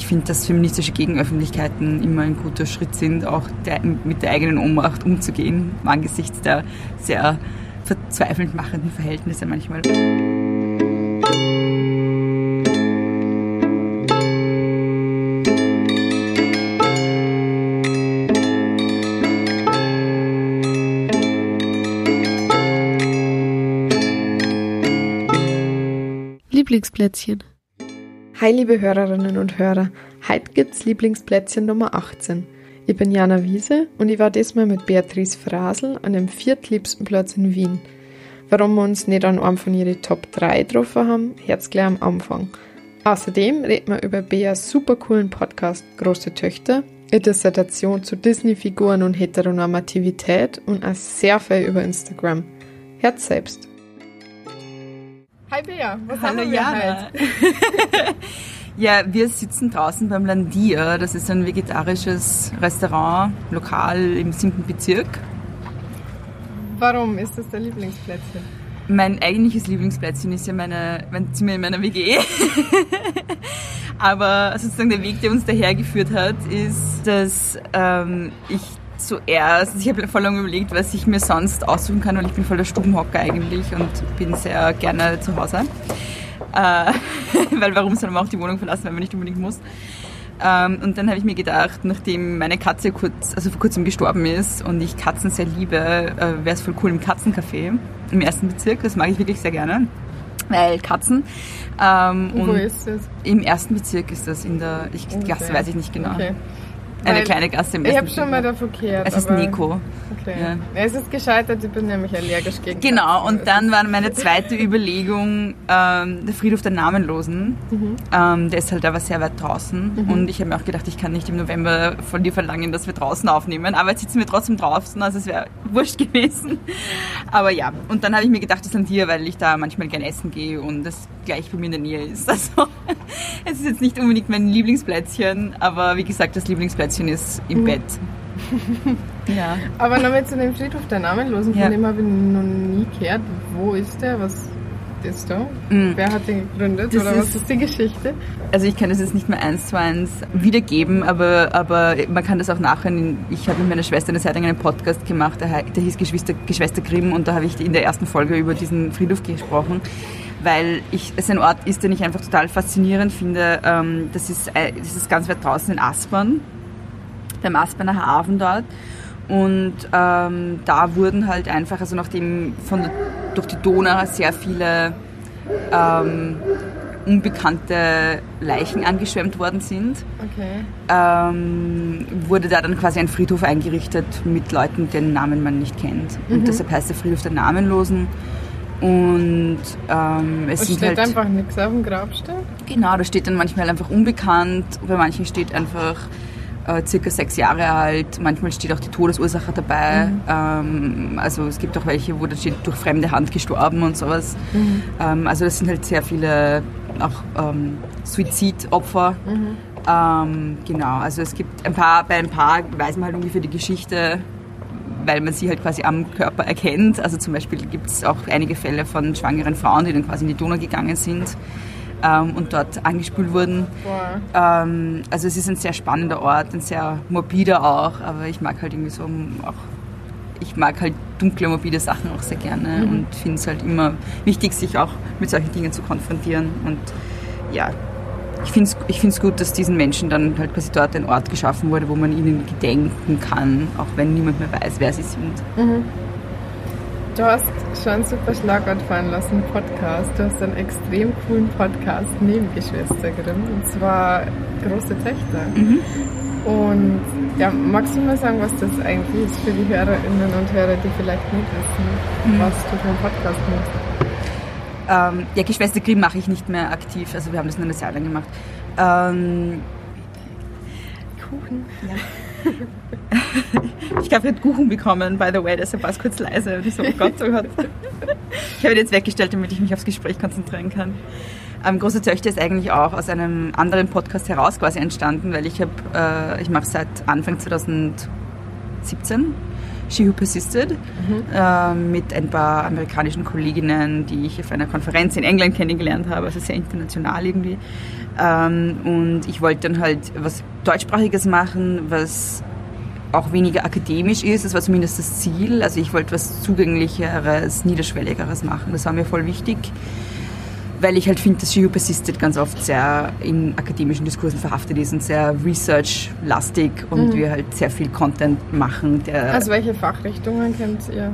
ich finde, dass feministische Gegenöffentlichkeiten immer ein guter Schritt sind, auch der, mit der eigenen Ohnmacht umzugehen, angesichts der sehr verzweifelnd machenden Verhältnisse manchmal. Lieblingsplätzchen. Hi liebe Hörerinnen und Hörer, heute gibt's Lieblingsplätzchen Nummer 18. Ich bin Jana Wiese und ich war diesmal mit Beatrice Frasel an dem viertliebsten Platz in Wien. Warum wir uns nicht an einem von ihren Top 3 getroffen haben, hört's gleich am Anfang. Außerdem reden wir über Beas super coolen Podcast Große Töchter, ihre Dissertation zu Disney-Figuren und Heteronormativität und auch sehr viel über Instagram. Hört selbst. Hi Bea, was Hallo haben wir Jana. ja, wir sitzen draußen beim Landia. Das ist ein vegetarisches Restaurant, Lokal im 7. Bezirk. Warum ist das dein Lieblingsplätzchen? Mein eigentliches Lieblingsplätzchen ist ja meine, mein Zimmer in meiner WG. Aber sozusagen der Weg, der uns daher geführt hat, ist, dass ähm, ich zuerst, ich habe voll lange überlegt, was ich mir sonst aussuchen kann, weil ich bin voll der Stubenhocker eigentlich und bin sehr gerne zu Hause. Äh, weil warum soll man auch die Wohnung verlassen, wenn man nicht unbedingt muss? Ähm, und dann habe ich mir gedacht, nachdem meine Katze kurz, also vor kurzem gestorben ist und ich Katzen sehr liebe, äh, wäre es voll cool im Katzencafé im ersten Bezirk. Das mag ich wirklich sehr gerne. Weil Katzen. Ähm, Wo ist das? Im ersten Bezirk ist das in der, ich. Gasse weiß ich nicht genau. Okay. Eine Weil kleine Gasse im Ich habe schon mal davon gehört. Es ist Nico. Okay. Ja. Es ist gescheitert, ich bin nämlich allergisch gegen Genau, und dann war meine zweite Überlegung ähm, der Friedhof der Namenlosen. Ähm, der ist halt aber sehr weit draußen. Und ich habe mir auch gedacht, ich kann nicht im November von dir verlangen, dass wir draußen aufnehmen. Aber jetzt sitzen wir trotzdem draußen, also es wäre wurscht gewesen. Aber ja, und dann habe ich mir gedacht, das Landier, weil ich da manchmal gerne essen gehe und das gleich bei mir in der Nähe ist. Also es ist jetzt nicht unbedingt mein Lieblingsplätzchen, aber wie gesagt, das Lieblingsplätzchen ist im Bett. ja. Aber nochmal zu dem Friedhof der Namenlosen, Ja. von dem habe ich noch nie gehört. Wo ist der? Was ist da? Mm. Wer hat den gegründet? Das Oder was ist- ist die Geschichte? Also ich kann das jetzt nicht mehr eins zu eins wiedergeben, aber, aber man kann das auch nachhören. Ich habe mit meiner Schwester eine Zeit lang einen Podcast gemacht, der, der hieß Geschwister, Geschwister Grimm und da habe ich in der ersten Folge über diesen Friedhof gesprochen, weil ich, es ein Ort ist, den ich einfach total faszinierend finde. Ähm, Das ist, äh, das ist ganz weit draußen in Aspern, beim Asperner Hafen dort. Und ähm, da wurden halt einfach, also nachdem von der, durch die Donau sehr viele ähm, unbekannte Leichen angeschwemmt worden sind, Okay. ähm, wurde da dann quasi ein Friedhof eingerichtet mit Leuten, deren Namen man nicht kennt. Und deshalb heißt der Friedhof der Namenlosen. Und ähm, es Es sind steht halt einfach nichts auf dem Grabstein. Genau, da steht dann manchmal einfach unbekannt, bei manchen steht einfach äh, circa sechs Jahre alt, manchmal steht auch die Todesursache dabei. Ähm, also es gibt auch welche, wo da steht durch fremde Hand gestorben und sowas. Ähm, also das sind halt sehr viele auch ähm, Suizidopfer. Ähm, genau, also es gibt ein paar, bei ein paar weiß man halt ungefähr die Geschichte, weil man sie halt quasi am Körper erkennt. Also zum Beispiel gibt es auch einige Fälle von schwangeren Frauen, die dann quasi in die Donau gegangen sind ähm, und dort angespült wurden. Ähm, also es ist ein sehr spannender Ort, ein sehr morbider auch, aber ich mag halt irgendwie so auch, ich mag halt dunkle, morbide Sachen auch sehr gerne und finde es halt immer wichtig, sich auch mit solchen Dingen zu konfrontieren und ja, ich finde es ich find's gut, dass diesen Menschen dann halt quasi dort ein Ort geschaffen wurde, wo man ihnen gedenken kann, auch wenn niemand mehr weiß, wer sie sind. Du hast schon ein super Schlagwort fallen lassen, Podcast. Du hast einen extrem coolen Podcast neben Geschwister Grimm, und zwar Große Töchter. Und ja, magst du mal sagen, was das eigentlich ist für die Hörerinnen und Hörer, die vielleicht nicht wissen, was du für einen Podcast machst? Ähm, ja, Geschwister Grimm mache ich nicht mehr aktiv, also wir haben das nur eine Zeit lang gemacht. Ähm, Kuchen. Ich habe gerade Kuchen bekommen, by the way, deshalb war es kurz leise. Und ich so, oh Gott, oh Gott. Ich habe ihn jetzt weggestellt, damit ich mich aufs Gespräch konzentrieren kann. Ähm, Große Töchter ist eigentlich auch aus einem anderen Podcast heraus quasi entstanden, weil ich habe, äh, ich mache seit Anfang 2017 She Who Persisted äh, mit ein paar amerikanischen Kolleginnen, die ich auf einer Konferenz in England kennengelernt habe, also sehr international irgendwie. Ähm, und ich wollte dann halt was deutschsprachiges machen, was auch weniger akademisch ist. Das war zumindest das Ziel. Also ich wollte was zugänglicheres, niederschwelligeres machen. Das war mir voll wichtig, weil ich halt finde, dass Who Persisted ganz oft sehr in akademischen Diskursen verhaftet ist und sehr research-lastig und Mhm. wir halt sehr viel Content machen. Der, Also welche Fachrichtungen kennt ihr?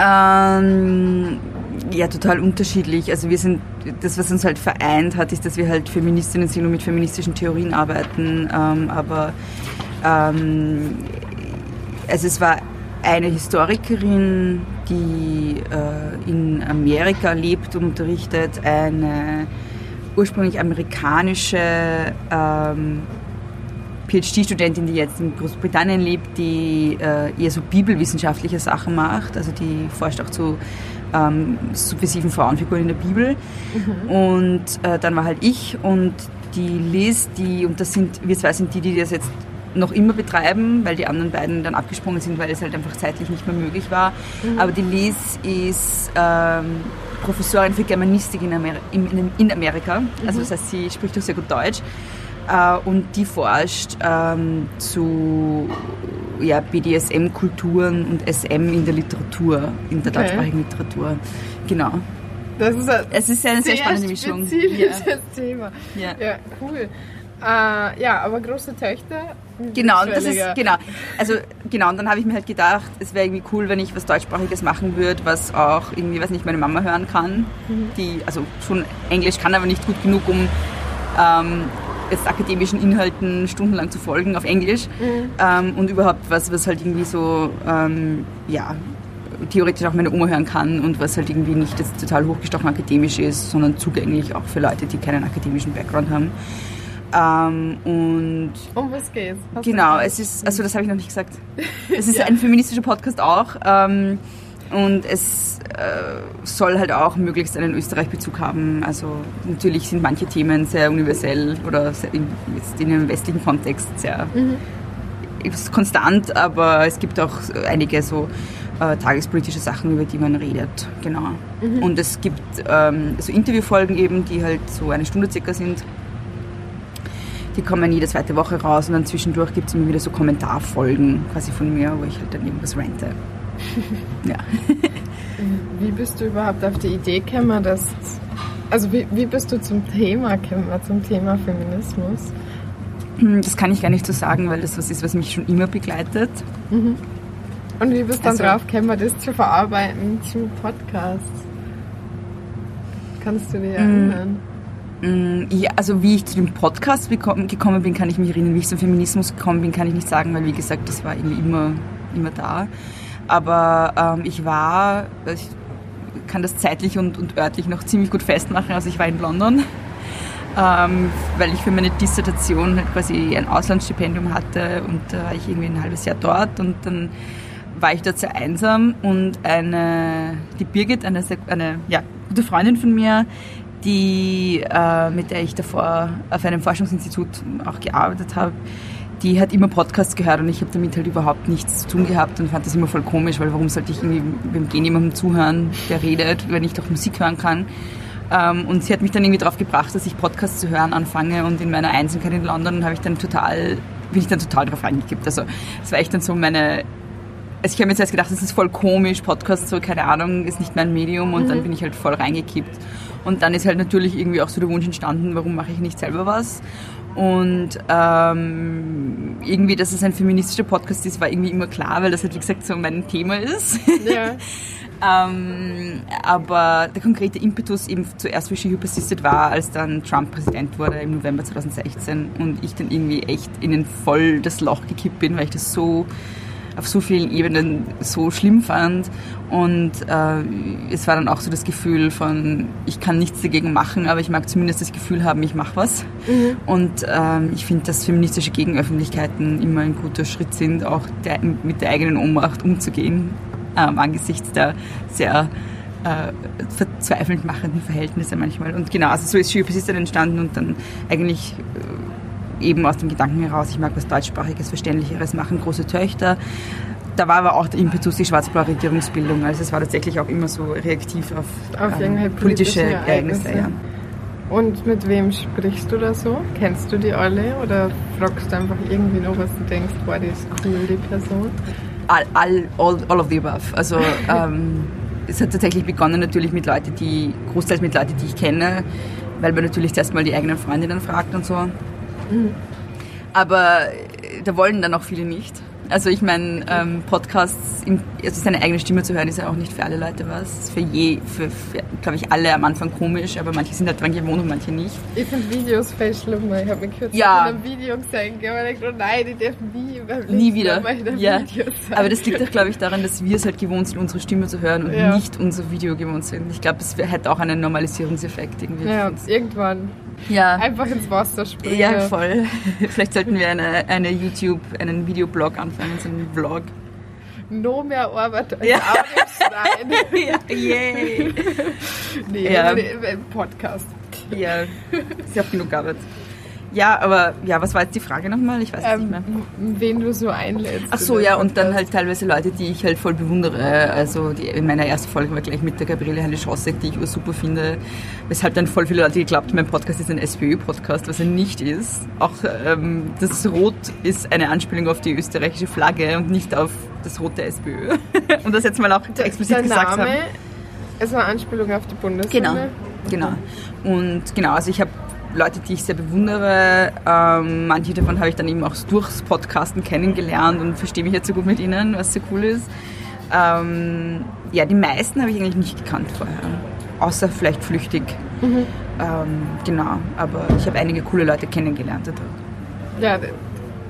ähm, ja, total unterschiedlich. Also wir sind, das, was uns halt vereint hat, ist, dass wir halt Feministinnen sind und mit feministischen Theorien arbeiten. Ähm, aber ähm, also es war eine Historikerin, die äh, in Amerika lebt und unterrichtet, eine ursprünglich amerikanische ähm, PhD-Studentin, die jetzt in Großbritannien lebt, die äh, eher so bibelwissenschaftliche Sachen macht. Also die forscht auch zu ähm, subversiven Frauenfiguren in der Bibel. Und äh, dann war halt ich und die Liz, die, und das sind, wir zwei sind die, die das jetzt noch immer betreiben, weil die anderen beiden dann abgesprungen sind, weil es halt einfach zeitlich nicht mehr möglich war. Aber die Liz ist ähm, Professorin für Germanistik in, Amer in, in Amerika. Also das heißt, sie spricht auch sehr gut Deutsch. Äh, und die forscht ähm, zu ja, BDSM-Kulturen und SM in der Literatur, in der Okay. deutschsprachigen Literatur. Genau. Das ist Es ist eine sehr, sehr spannende Mischung. spezifisches Thema. Ja. Ja, cool. Äh, ja, aber große Töchter. Genau, und das ist, genau. Also, genau, und dann habe ich mir halt gedacht, es wäre irgendwie cool, wenn ich was Deutschsprachiges machen würde, was auch irgendwie, was nicht meine Mama hören kann, die, also schon Englisch kann, aber nicht gut genug, um ähm, jetzt akademischen Inhalten stundenlang zu folgen auf Englisch. Ähm, und überhaupt was, was halt irgendwie so, ähm, ja, theoretisch auch meine Oma hören kann und was halt irgendwie nicht jetzt total hochgestochen akademisch ist, sondern zugänglich auch für Leute, die keinen akademischen Background haben. Ähm, und Um was geht's? Hast Genau, es ist, also das habe ich noch nicht gesagt. Es ist ein feministischer Podcast auch ähm, und es äh, soll halt auch möglichst einen Österreich-Bezug haben. Also natürlich sind manche Themen sehr universell oder sehr in, jetzt in einem westlichen Kontext sehr ist konstant, aber es gibt auch einige so äh, tagespolitische Sachen, über die man redet. Genau. Und es gibt ähm, so Interviewfolgen eben, die halt so eine Stunde circa sind. Die kommen jede zweite Woche raus und dann zwischendurch gibt es immer wieder so Kommentarfolgen quasi von mir, wo ich halt dann irgendwas rente. ja. Wie bist du überhaupt auf die Idee gekommen, dass. Also, wie, wie bist du zum Thema gekommen, zum Thema Feminismus? Hm, Das kann ich gar nicht so sagen, weil das was ist, was mich schon immer begleitet. Und wie bist du dann Also- drauf gekommen, das zu verarbeiten zu Podcasts? Kannst du dir erinnern? Mm, Ja, also wie ich zu dem Podcast gekommen bin, kann ich mich erinnern. Wie ich zum Feminismus gekommen bin, kann ich nicht sagen, weil wie gesagt, das war irgendwie immer, immer da. Aber ähm, ich war, ich kann das zeitlich und, und örtlich noch ziemlich gut festmachen. Also ich war in London, ähm, weil ich für meine Dissertation halt quasi ein Auslandsstipendium hatte und da war ich irgendwie ein halbes Jahr dort und dann war ich dort sehr einsam und eine, die Birgit, eine, eine ja, gute Freundin von mir, die, äh, mit der ich davor auf einem Forschungsinstitut auch gearbeitet habe, die hat immer Podcasts gehört und ich habe damit halt überhaupt nichts zu tun gehabt und fand das immer voll komisch, weil warum sollte ich irgendwie beim Gehen jemandem zuhören, der redet, wenn ich doch Musik hören kann. Ähm, und sie hat mich dann irgendwie drauf gebracht, dass ich Podcasts zu hören anfange und in meiner Einsamkeit in London habe ich dann total, bin ich dann total drauf reingekippt. Also es war echt dann so meine, also ich habe mir zuerst gedacht, das ist voll komisch, Podcast so, keine Ahnung, ist nicht mein Medium und dann bin ich halt voll reingekippt. Und dann ist halt natürlich irgendwie auch so der Wunsch entstanden, warum mache ich nicht selber was? Und ähm, irgendwie, dass es ein feministischer Podcast ist, war irgendwie immer klar, weil das halt wie gesagt so mein Thema ist. Ja. Ähm, aber der konkrete Impetus eben zuerst für She Who Persisted war, als dann Trump Präsident wurde im November 2016 und ich dann irgendwie echt in ein voll das Loch gekippt bin, weil ich das so auf so vielen Ebenen so schlimm fand. Und äh, es war dann auch so das Gefühl von, ich kann nichts dagegen machen, aber ich mag zumindest das Gefühl haben, ich mache was. Und ähm, ich finde, dass feministische Gegenöffentlichkeiten immer ein guter Schritt sind, auch der, mit der eigenen Ohnmacht umzugehen, ähm, angesichts der sehr äh, verzweifelnd machenden Verhältnisse manchmal. Und genau, also so ist She Persistent entstanden und dann eigentlich äh, eben aus dem Gedanken heraus, ich mag was deutschsprachiges, verständlicheres machen, große Töchter. da war aber auch der Impetus die schwarz-blaue Regierungsbildung. Also es war tatsächlich auch immer so reaktiv auf, Auf ähm, politische Ereignisse. Ereignisse. Ja. Und mit wem sprichst du da so? Kennst du die alle oder fragst du einfach irgendwie noch, was du denkst, boah, die ist cool, die Person? all, all, all, all of the above. Also ähm, es hat tatsächlich begonnen natürlich mit Leuten, die, großteils mit Leuten, die ich kenne, weil man natürlich zuerst mal die eigenen Freunde dann fragt und so. Aber äh, da wollen dann auch viele nicht. Also ich meine, ähm, Podcasts, im, also seine eigene Stimme zu hören, ist ja auch nicht für alle Leute was. Für je, für, für glaube ich, alle am Anfang komisch, aber manche sind halt dran gewohnt und manche nicht. Ich finde Videos voll schlimmer. Ich habe mich kürzlich Ja. in einem Video gesehen und habe gedacht, oh nein, die dürfen nie Leben Nie wieder. Ja. Aber das liegt auch, glaube ich, daran, dass wir es halt gewohnt sind, unsere Stimme zu hören und Ja. nicht unser Video gewohnt sind. Ich glaube, das hätte auch einen Normalisierungseffekt irgendwie. Ja, irgendwann ja. einfach ins Wasser springen. Ja, voll. Vielleicht sollten wir eine, eine YouTube, einen Videoblog anfangen, so einen Vlog. Noch mehr Arbeit als Ja. Audioschneiden. ja, yay. nee, Ja. äh, Podcast. Ja, ja auch genug Arbeit. Ja, aber ja, was war jetzt die Frage nochmal? Ich weiß es nicht mehr. Ähm, wen du so einlädst. Ach so, ja, und dann halt teilweise Leute, die ich halt voll bewundere. Also die, in meiner ersten Folge war gleich mit der Gabriele Heine-Schossek, die ich super finde. Weshalb dann voll viele Leute geglaubt, mein Podcast ist ein SPÖ-Podcast, was er nicht ist. Auch ähm, das Rot ist eine Anspielung auf die österreichische Flagge und nicht auf das Rot der SPÖ. und das jetzt mal auch explizit der gesagt Name haben. ist eine Anspielung auf die Bundesliga. Genau, genau. Und genau, also ich habe Leute, die ich sehr bewundere. Ähm, manche davon habe ich dann eben auch durchs Podcasten kennengelernt und verstehe mich jetzt so gut mit ihnen, was sehr cool ist. Ähm, ja, die meisten habe ich eigentlich nicht gekannt vorher. Außer vielleicht flüchtig. Ähm, genau, aber ich habe einige coole Leute kennengelernt dadurch. Ja,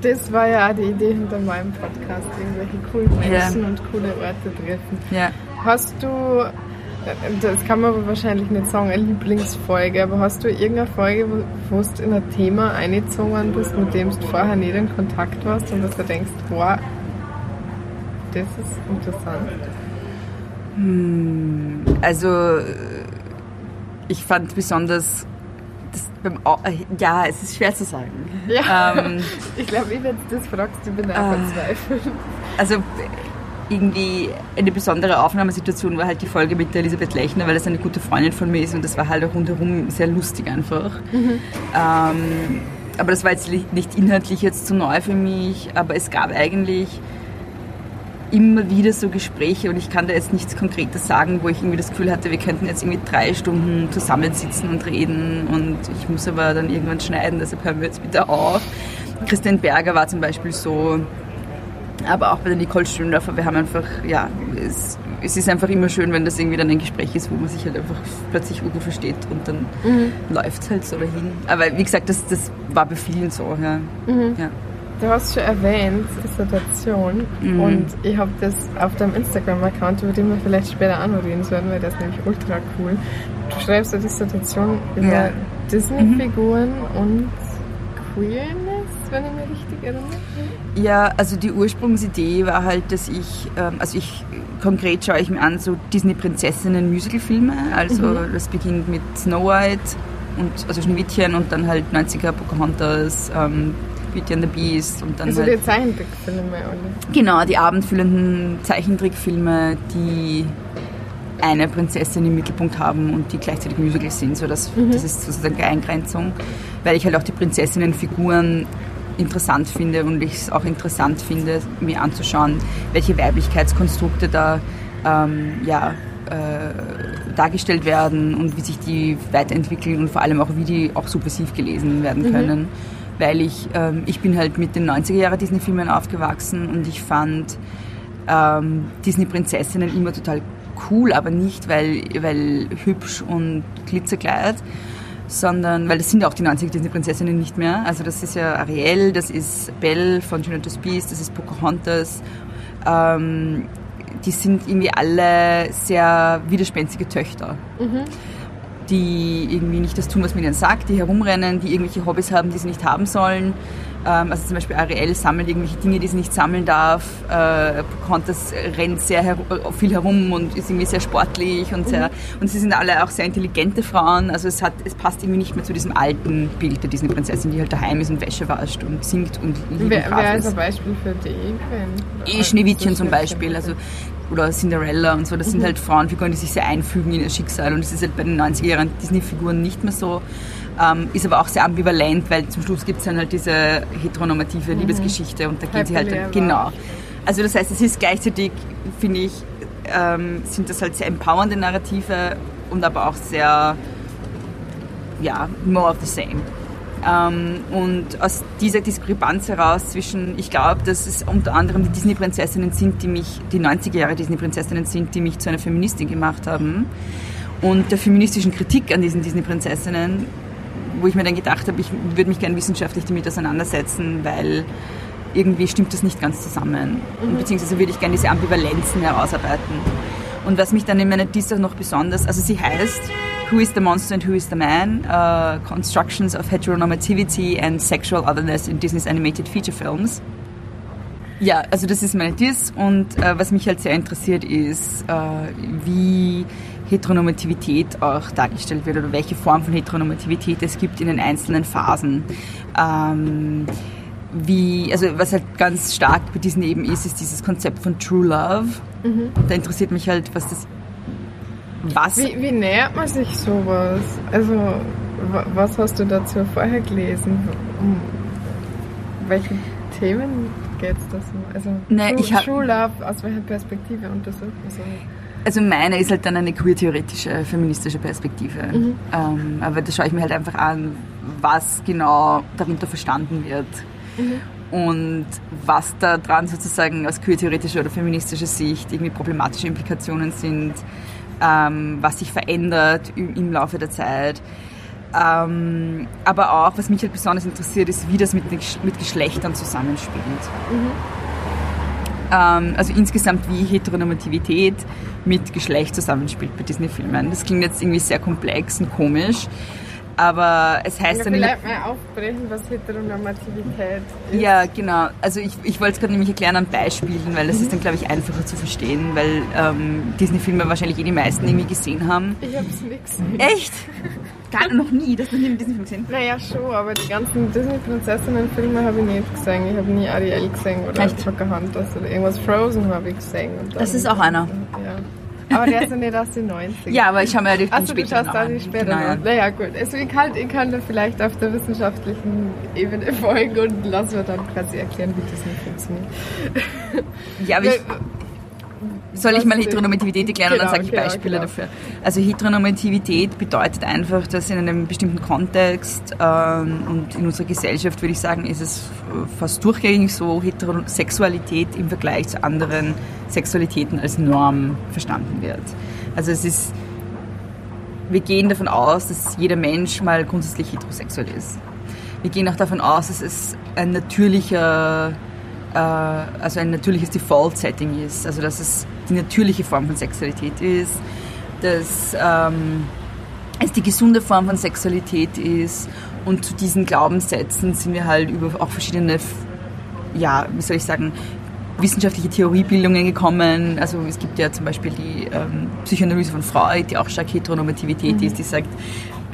das war ja auch die Idee hinter meinem Podcast, irgendwelche coolen Menschen Ja. und coole Orte treffen. Ja. Hast du, das kann man aber wahrscheinlich nicht sagen, eine Lieblingsfolge, aber hast du irgendeine Folge, wo, du in ein Thema eingezogen bist, mit dem du vorher nicht in Kontakt warst und dass du denkst, boah, das ist interessant. Also äh, ich fand besonders, äh, ja, es ist schwer zu sagen. Ja, Ähm, ich glaube, wenn du das fragst, ich bin Ah. auch verzweifelt. also irgendwie eine besondere Aufnahmesituation war halt die Folge mit der Elisabeth Lechner, weil das eine gute Freundin von mir ist und das war halt auch rundherum sehr lustig einfach. Ähm, aber das war jetzt nicht inhaltlich jetzt so neu für mich, aber es gab eigentlich immer wieder so Gespräche und ich kann da jetzt nichts Konkretes sagen, wo ich irgendwie das Gefühl hatte, wir könnten jetzt irgendwie drei Stunden zusammensitzen und reden und ich muss aber dann irgendwann schneiden, deshalb hören wir jetzt bitte auf. Christian Berger war zum Beispiel so, aber auch bei der Nicole Schöndorfer, wir haben einfach, ja, es, es ist einfach immer schön, wenn das irgendwie dann ein Gespräch ist, wo man sich halt einfach plötzlich gut versteht und dann läuft es halt so dahin. Aber wie gesagt, das, das war bei vielen so, ja. ja. Du hast schon erwähnt, Dissertation. Mhm. Und ich habe das auf deinem Instagram-Account, über den wir vielleicht später auch noch reden sollen, weil das ist nämlich ultra cool. Du schreibst eine Dissertation über Ja. Disney-Figuren und Queerness, wenn ich mich richtig erinnere. Ja, also die Ursprungsidee war halt, dass ich, ähm, also ich, konkret schaue ich mir an, so Disney-Prinzessinnen-Musical-Filme, also das beginnt mit Snow White und, also Schneewittchen und dann halt 90er Pocahontas, ähm, Beauty and the Beast und dann Also halt... die Zeichentrickfilme alle. Genau, die abendfüllenden Zeichentrickfilme, die eine Prinzessin im Mittelpunkt haben und die gleichzeitig Musicals sind. So das, das ist sozusagen die Eingrenzung, weil ich halt auch die Prinzessinnenfiguren interessant finde und ich es auch interessant finde, mir anzuschauen, welche Weiblichkeitskonstrukte da ähm, ja, äh, dargestellt werden und wie sich die weiterentwickeln und vor allem auch, wie die auch subversiv gelesen werden können. Weil ich, ähm, ich bin halt mit den 90er Jahre Disney-Filmen aufgewachsen und ich fand ähm, Disney-Prinzessinnen immer total cool, aber nicht, weil, weil hübsch und Glitzerkleid, sondern, weil das sind ja auch die 90er Disney-Prinzessinnen nicht mehr. Also das ist ja Ariel, das ist Belle von und das Biest, das ist Pocahontas. Ähm, die sind irgendwie alle sehr widerspenstige Töchter die irgendwie nicht das tun, was man ihnen sagt, die herumrennen, die irgendwelche Hobbys haben, die sie nicht haben sollen, also zum Beispiel Ariel sammelt irgendwelche Dinge, die sie nicht sammeln darf. Äh, Pocahontas rennt sehr her viel herum und ist irgendwie sehr sportlich und sehr, mhm. und sie sind alle auch sehr intelligente Frauen. Also es hat, es passt irgendwie nicht mehr zu diesem alten Bild der Disney-Prinzessin, die halt daheim ist und Wäsche wascht und singt und lieb wer, wer ist ein Beispiel für die? Eh Schneewittchen zum Beispiel. Also oder Cinderella und so, das mhm. sind halt Frauenfiguren, die sich sehr einfügen in ihr Schicksal und das ist halt bei den 90er Jahren Disney-Figuren nicht mehr so. Ähm, ist aber auch sehr ambivalent, weil zum Schluss gibt es dann halt diese heteronormative mhm. Liebesgeschichte und da geht sie halt dann, genau. Also das heißt, es ist gleichzeitig, finde ich, ähm, sind das halt sehr empowernde Narrative und aber auch sehr, ja, more of the same. Ähm, und aus dieser Diskrepanz heraus zwischen, ich glaube, dass es unter anderem die Disney-Prinzessinnen sind, die mich, die 90er Jahre Disney-Prinzessinnen sind, die mich zu einer Feministin gemacht haben. Und der feministischen Kritik an diesen Disney-Prinzessinnen wo ich mir dann gedacht habe, ich würde mich gerne wissenschaftlich damit auseinandersetzen, weil irgendwie stimmt das nicht ganz zusammen. Mhm. Beziehungsweise würde ich gerne diese Ambivalenzen herausarbeiten. Und was mich dann in meiner auch noch besonders, also sie heißt Who is the Monster and Who is the Man? Uh, Constructions of Heteronormativity and Sexual Otherness in Disney's Animated Feature Films. Ja, also das ist meine Diss und äh, was mich halt sehr interessiert ist, äh, wie Heteronormativität auch dargestellt wird oder welche Form von Heteronormativität es gibt in den einzelnen Phasen. Ähm, wie, also was halt ganz stark bei diesen eben ist, ist dieses Konzept von True Love. Mhm. Da interessiert mich halt, was das was? Wie, wie nähert man sich sowas? Also, was hast du dazu vorher gelesen? Um welche Themen geht es da so? Also, nee, True, hab, True Love, aus welcher Perspektive untersucht man so? Also meine ist halt dann eine queer-theoretische, feministische Perspektive. Mhm. Ähm, aber da schaue ich mir halt einfach an, was genau darunter verstanden wird. Mhm. Und was da dran sozusagen aus queer-theoretischer oder feministischer Sicht irgendwie problematische Implikationen sind, ähm, was sich verändert im, im Laufe der Zeit. Ähm, aber auch, was mich halt besonders interessiert, ist, wie das mit, mit Geschlechtern zusammenspielt. Mhm. Ähm, also insgesamt, wie Heteronormativität mit Geschlecht zusammenspielt bei Disney-Filmen. Das klingt jetzt irgendwie sehr komplex und komisch. Aber es heißt ja, dann. Vielleicht mal aufbrechen, was Heteronormativität ist. Ja, genau. Also ich, ich wollte es gerade nämlich erklären an Beispielen, weil das ist dann, glaube ich, einfacher zu verstehen, weil ähm, Disney-Filme wahrscheinlich eh die meisten irgendwie gesehen haben. Ich habe es nicht gesehen. Echt? Gar noch nie, dass du nie einen Disney-Film gesehen Naja, schon, aber die ganzen Disney-Prinzessinnen-Filme habe ich nicht gesehen. Ich habe nie Ariel gesehen oder Echt? Pocahontas oder irgendwas Frozen habe ich gesehen. das ist auch einer. Ja. Aber der ist ja nicht aus den 90ern. Ja, aber ich habe mir ja die Achso, du schaust da die später genau. Naja, gut. Also ich kann, ich kann da vielleicht auf der wissenschaftlichen Ebene folgen und lassen wir dann quasi erklären, wie das nicht funktioniert. Ja, aber ich, soll ich mal Heteronormativität erklären genau, und dann sage ich genau, Beispiele genau. dafür. Also Heteronormativität bedeutet einfach, dass in einem bestimmten Kontext ähm, und in unserer Gesellschaft, würde ich sagen, ist es fast durchgängig so, Heterosexualität im Vergleich zu anderen Sexualitäten als Norm verstanden wird. Also es ist, wir gehen davon aus, dass jeder Mensch mal grundsätzlich heterosexuell ist. Wir gehen auch davon aus, dass es ein natürlicher äh, also ein natürliches Default-Setting ist, also dass es die natürliche Form von Sexualität ist, dass ähm, es die gesunde Form von Sexualität ist und zu diesen Glaubenssätzen sind wir halt über auch verschiedene, ja, wie soll ich sagen, wissenschaftliche Theoriebildungen gekommen. Also es gibt ja zum Beispiel die ähm, Psychoanalyse von Freud, die auch stark Heteronormativität mhm. ist, die sagt,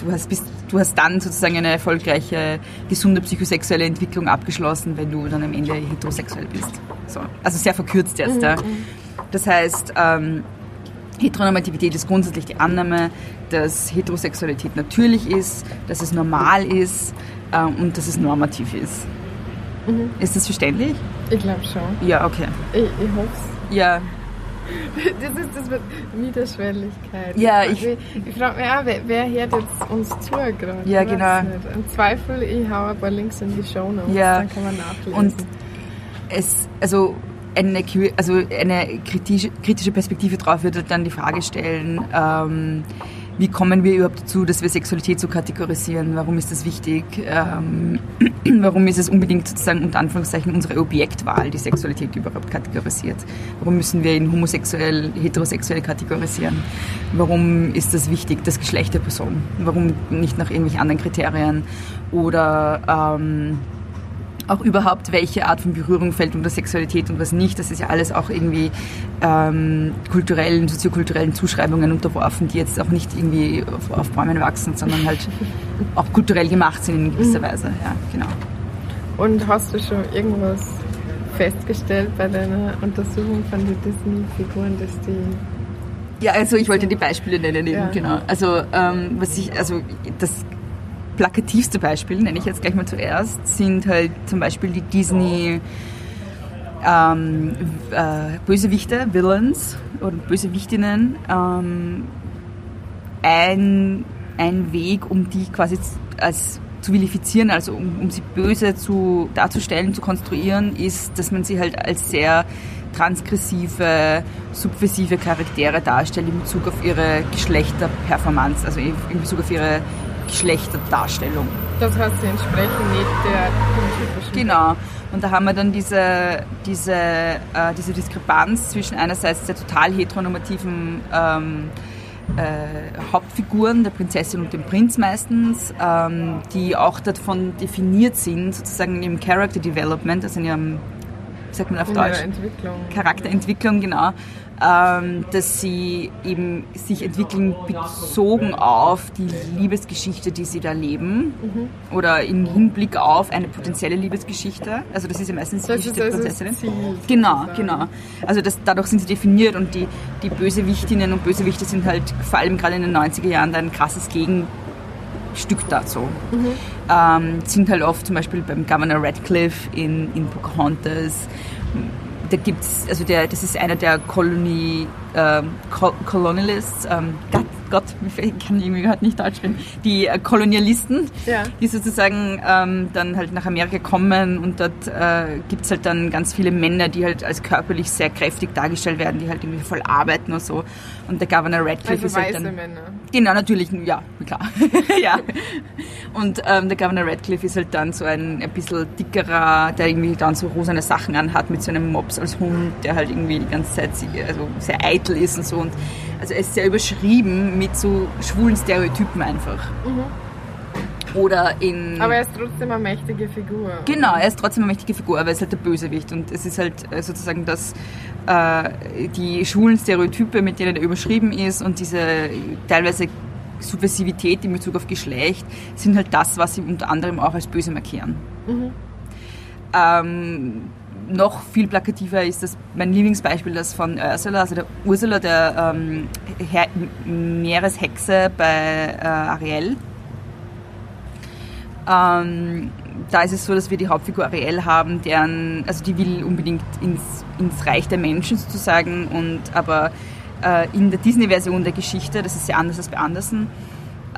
du hast, bist, du hast dann sozusagen eine erfolgreiche, gesunde psychosexuelle Entwicklung abgeschlossen, wenn du dann am Ende heterosexuell bist. So. Also sehr verkürzt jetzt. Mhm. Ja. Das heißt, ähm, Heteronormativität ist grundsätzlich die Annahme, dass Heterosexualität natürlich ist, dass es normal ist äh, und dass es normativ ist. Mhm. Ist das verständlich? Ich glaube schon. Ja, okay. Ich, ich hoffe es. Ja, Das ist das mit Niederschwelligkeit. Ja, ich, ich, ich frage mich auch, wer, wer hört jetzt uns zu gerade? Ja, genau. Im Zweifel, ich hau ein paar Links in die Show Notes, ja. dann kann man nachlesen. Und es, also eine, also eine kritische, kritische Perspektive drauf würde dann die Frage stellen, ähm, wie kommen wir überhaupt dazu, dass wir Sexualität so kategorisieren? Warum ist das wichtig? Ähm, warum ist es unbedingt sozusagen unter Anführungszeichen unsere Objektwahl, die Sexualität überhaupt kategorisiert? Warum müssen wir ihn homosexuell, heterosexuell kategorisieren? Warum ist das wichtig, das Geschlecht der Person? Warum nicht nach irgendwelchen anderen Kriterien? Oder ähm, auch überhaupt, welche Art von Berührung fällt unter Sexualität und was nicht. Das ist ja alles auch irgendwie ähm, kulturellen, soziokulturellen Zuschreibungen unterworfen, die jetzt auch nicht irgendwie auf, auf Bäumen wachsen, sondern halt auch kulturell gemacht sind in gewisser Weise. Ja, genau. Und hast du schon irgendwas festgestellt bei deiner Untersuchung von den Disney-Figuren, dass die Ja, also ich wollte die Beispiele nennen eben, Ja. genau. Also ähm, was ich, also das plakativste Beispiel, nenne ich jetzt gleich mal zuerst, sind halt zum Beispiel die Disney ähm, äh, Bösewichte, Villains oder Bösewichtinnen. Ähm, ein, ein Weg, um die quasi als zu vilifizieren, also um, um sie böse zu, darzustellen, zu konstruieren, ist, dass man sie halt als sehr transgressive, subversive Charaktere darstellt in Bezug auf ihre Geschlechterperformance, also in Bezug auf ihre Geschlechterdarstellung. das heißt, sie entsprechen nicht der Genau. Und da haben wir dann diese, diese, äh, diese Diskrepanz zwischen einerseits der total heteronormativen ähm, äh, Hauptfiguren, der Prinzessin und dem Prinz meistens, ähm, die auch davon definiert sind, sozusagen im Character Development, also in ihrem, wie sagt man auf in Deutsch? Charakterentwicklung, genau, ähm, dass sie eben sich entwickeln bezogen auf die Liebesgeschichte, die sie da leben oder im Hinblick auf eine potenzielle Liebesgeschichte. Also das ist ja meistens die Geschichte der Prinzessin. Genau, genau. Also das, dadurch sind sie definiert und die, die Bösewichtinnen und Bösewichte sind halt vor allem gerade in den 90er Jahren ein krasses Gegenstück dazu. Ähm, sind halt oft zum Beispiel beim Governor Radcliffe in, in Pocahontas. Da gibt's, also der, das ist einer der Colony, ähm, Col Colonialists, ähm, Gott, ich kann irgendwie gerade nicht Deutsch reden, die äh, Kolonialisten, Ja. die sozusagen ähm, dann halt nach Amerika kommen und dort äh, gibt es halt dann ganz viele Männer, die halt als körperlich sehr kräftig dargestellt werden, die halt irgendwie voll arbeiten und so. Und der Governor Radcliffe Also ist halt dann... Männer. Genau, natürlich, ja, klar. ja. Und ähm, der Governor Radcliffe ist halt dann so ein, ein bisschen dickerer, der irgendwie dann so rosane Sachen anhat mit so einem Mops als Hund, der halt irgendwie die ganze Zeit also sehr eitel ist und so. Und also er ist sehr überschrieben mit so schwulen Stereotypen einfach. Oder in... Aber er ist trotzdem eine mächtige Figur. Genau, er ist trotzdem eine mächtige Figur, aber er ist halt der Bösewicht und es ist halt äh, sozusagen das, äh, die schwulen Stereotype, mit denen er überschrieben ist und diese teilweise Subversivität in Bezug auf Geschlecht sind halt das, was sie unter anderem auch als böse markieren. Ähm, noch viel plakativer ist das mein Lieblingsbeispiel das von Ursula, also der Ursula, der ähm, Meereshexe bei äh, Ariel. Ähm, da ist es so, dass wir die Hauptfigur Ariel haben, deren, also die will unbedingt ins, ins Reich der Menschen sozusagen, und aber äh, in der Disney-Version der Geschichte, das ist sehr anders als bei Anderson,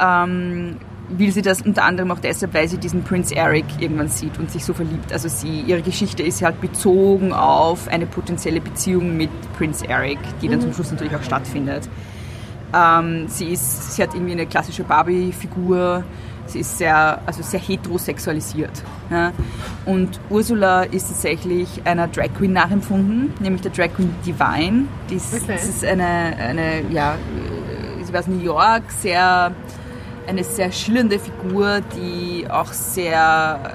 ähm, will sie das unter anderem auch deshalb, weil sie diesen Prince Eric irgendwann sieht und sich so verliebt. Also sie, ihre Geschichte ist halt bezogen auf eine potenzielle Beziehung mit Prince Eric, die dann zum Schluss natürlich auch stattfindet. Ähm, sie, ist, sie hat irgendwie eine klassische Barbie-Figur. Sie ist sehr, also sehr heterosexualisiert. Ja. Und Ursula ist tatsächlich einer Drag Queen nachempfunden, nämlich der Drag Queen Divine. Die ist, Okay. Das ist eine, eine ja, sie war aus New York, sehr, eine sehr schillernde Figur, die auch sehr,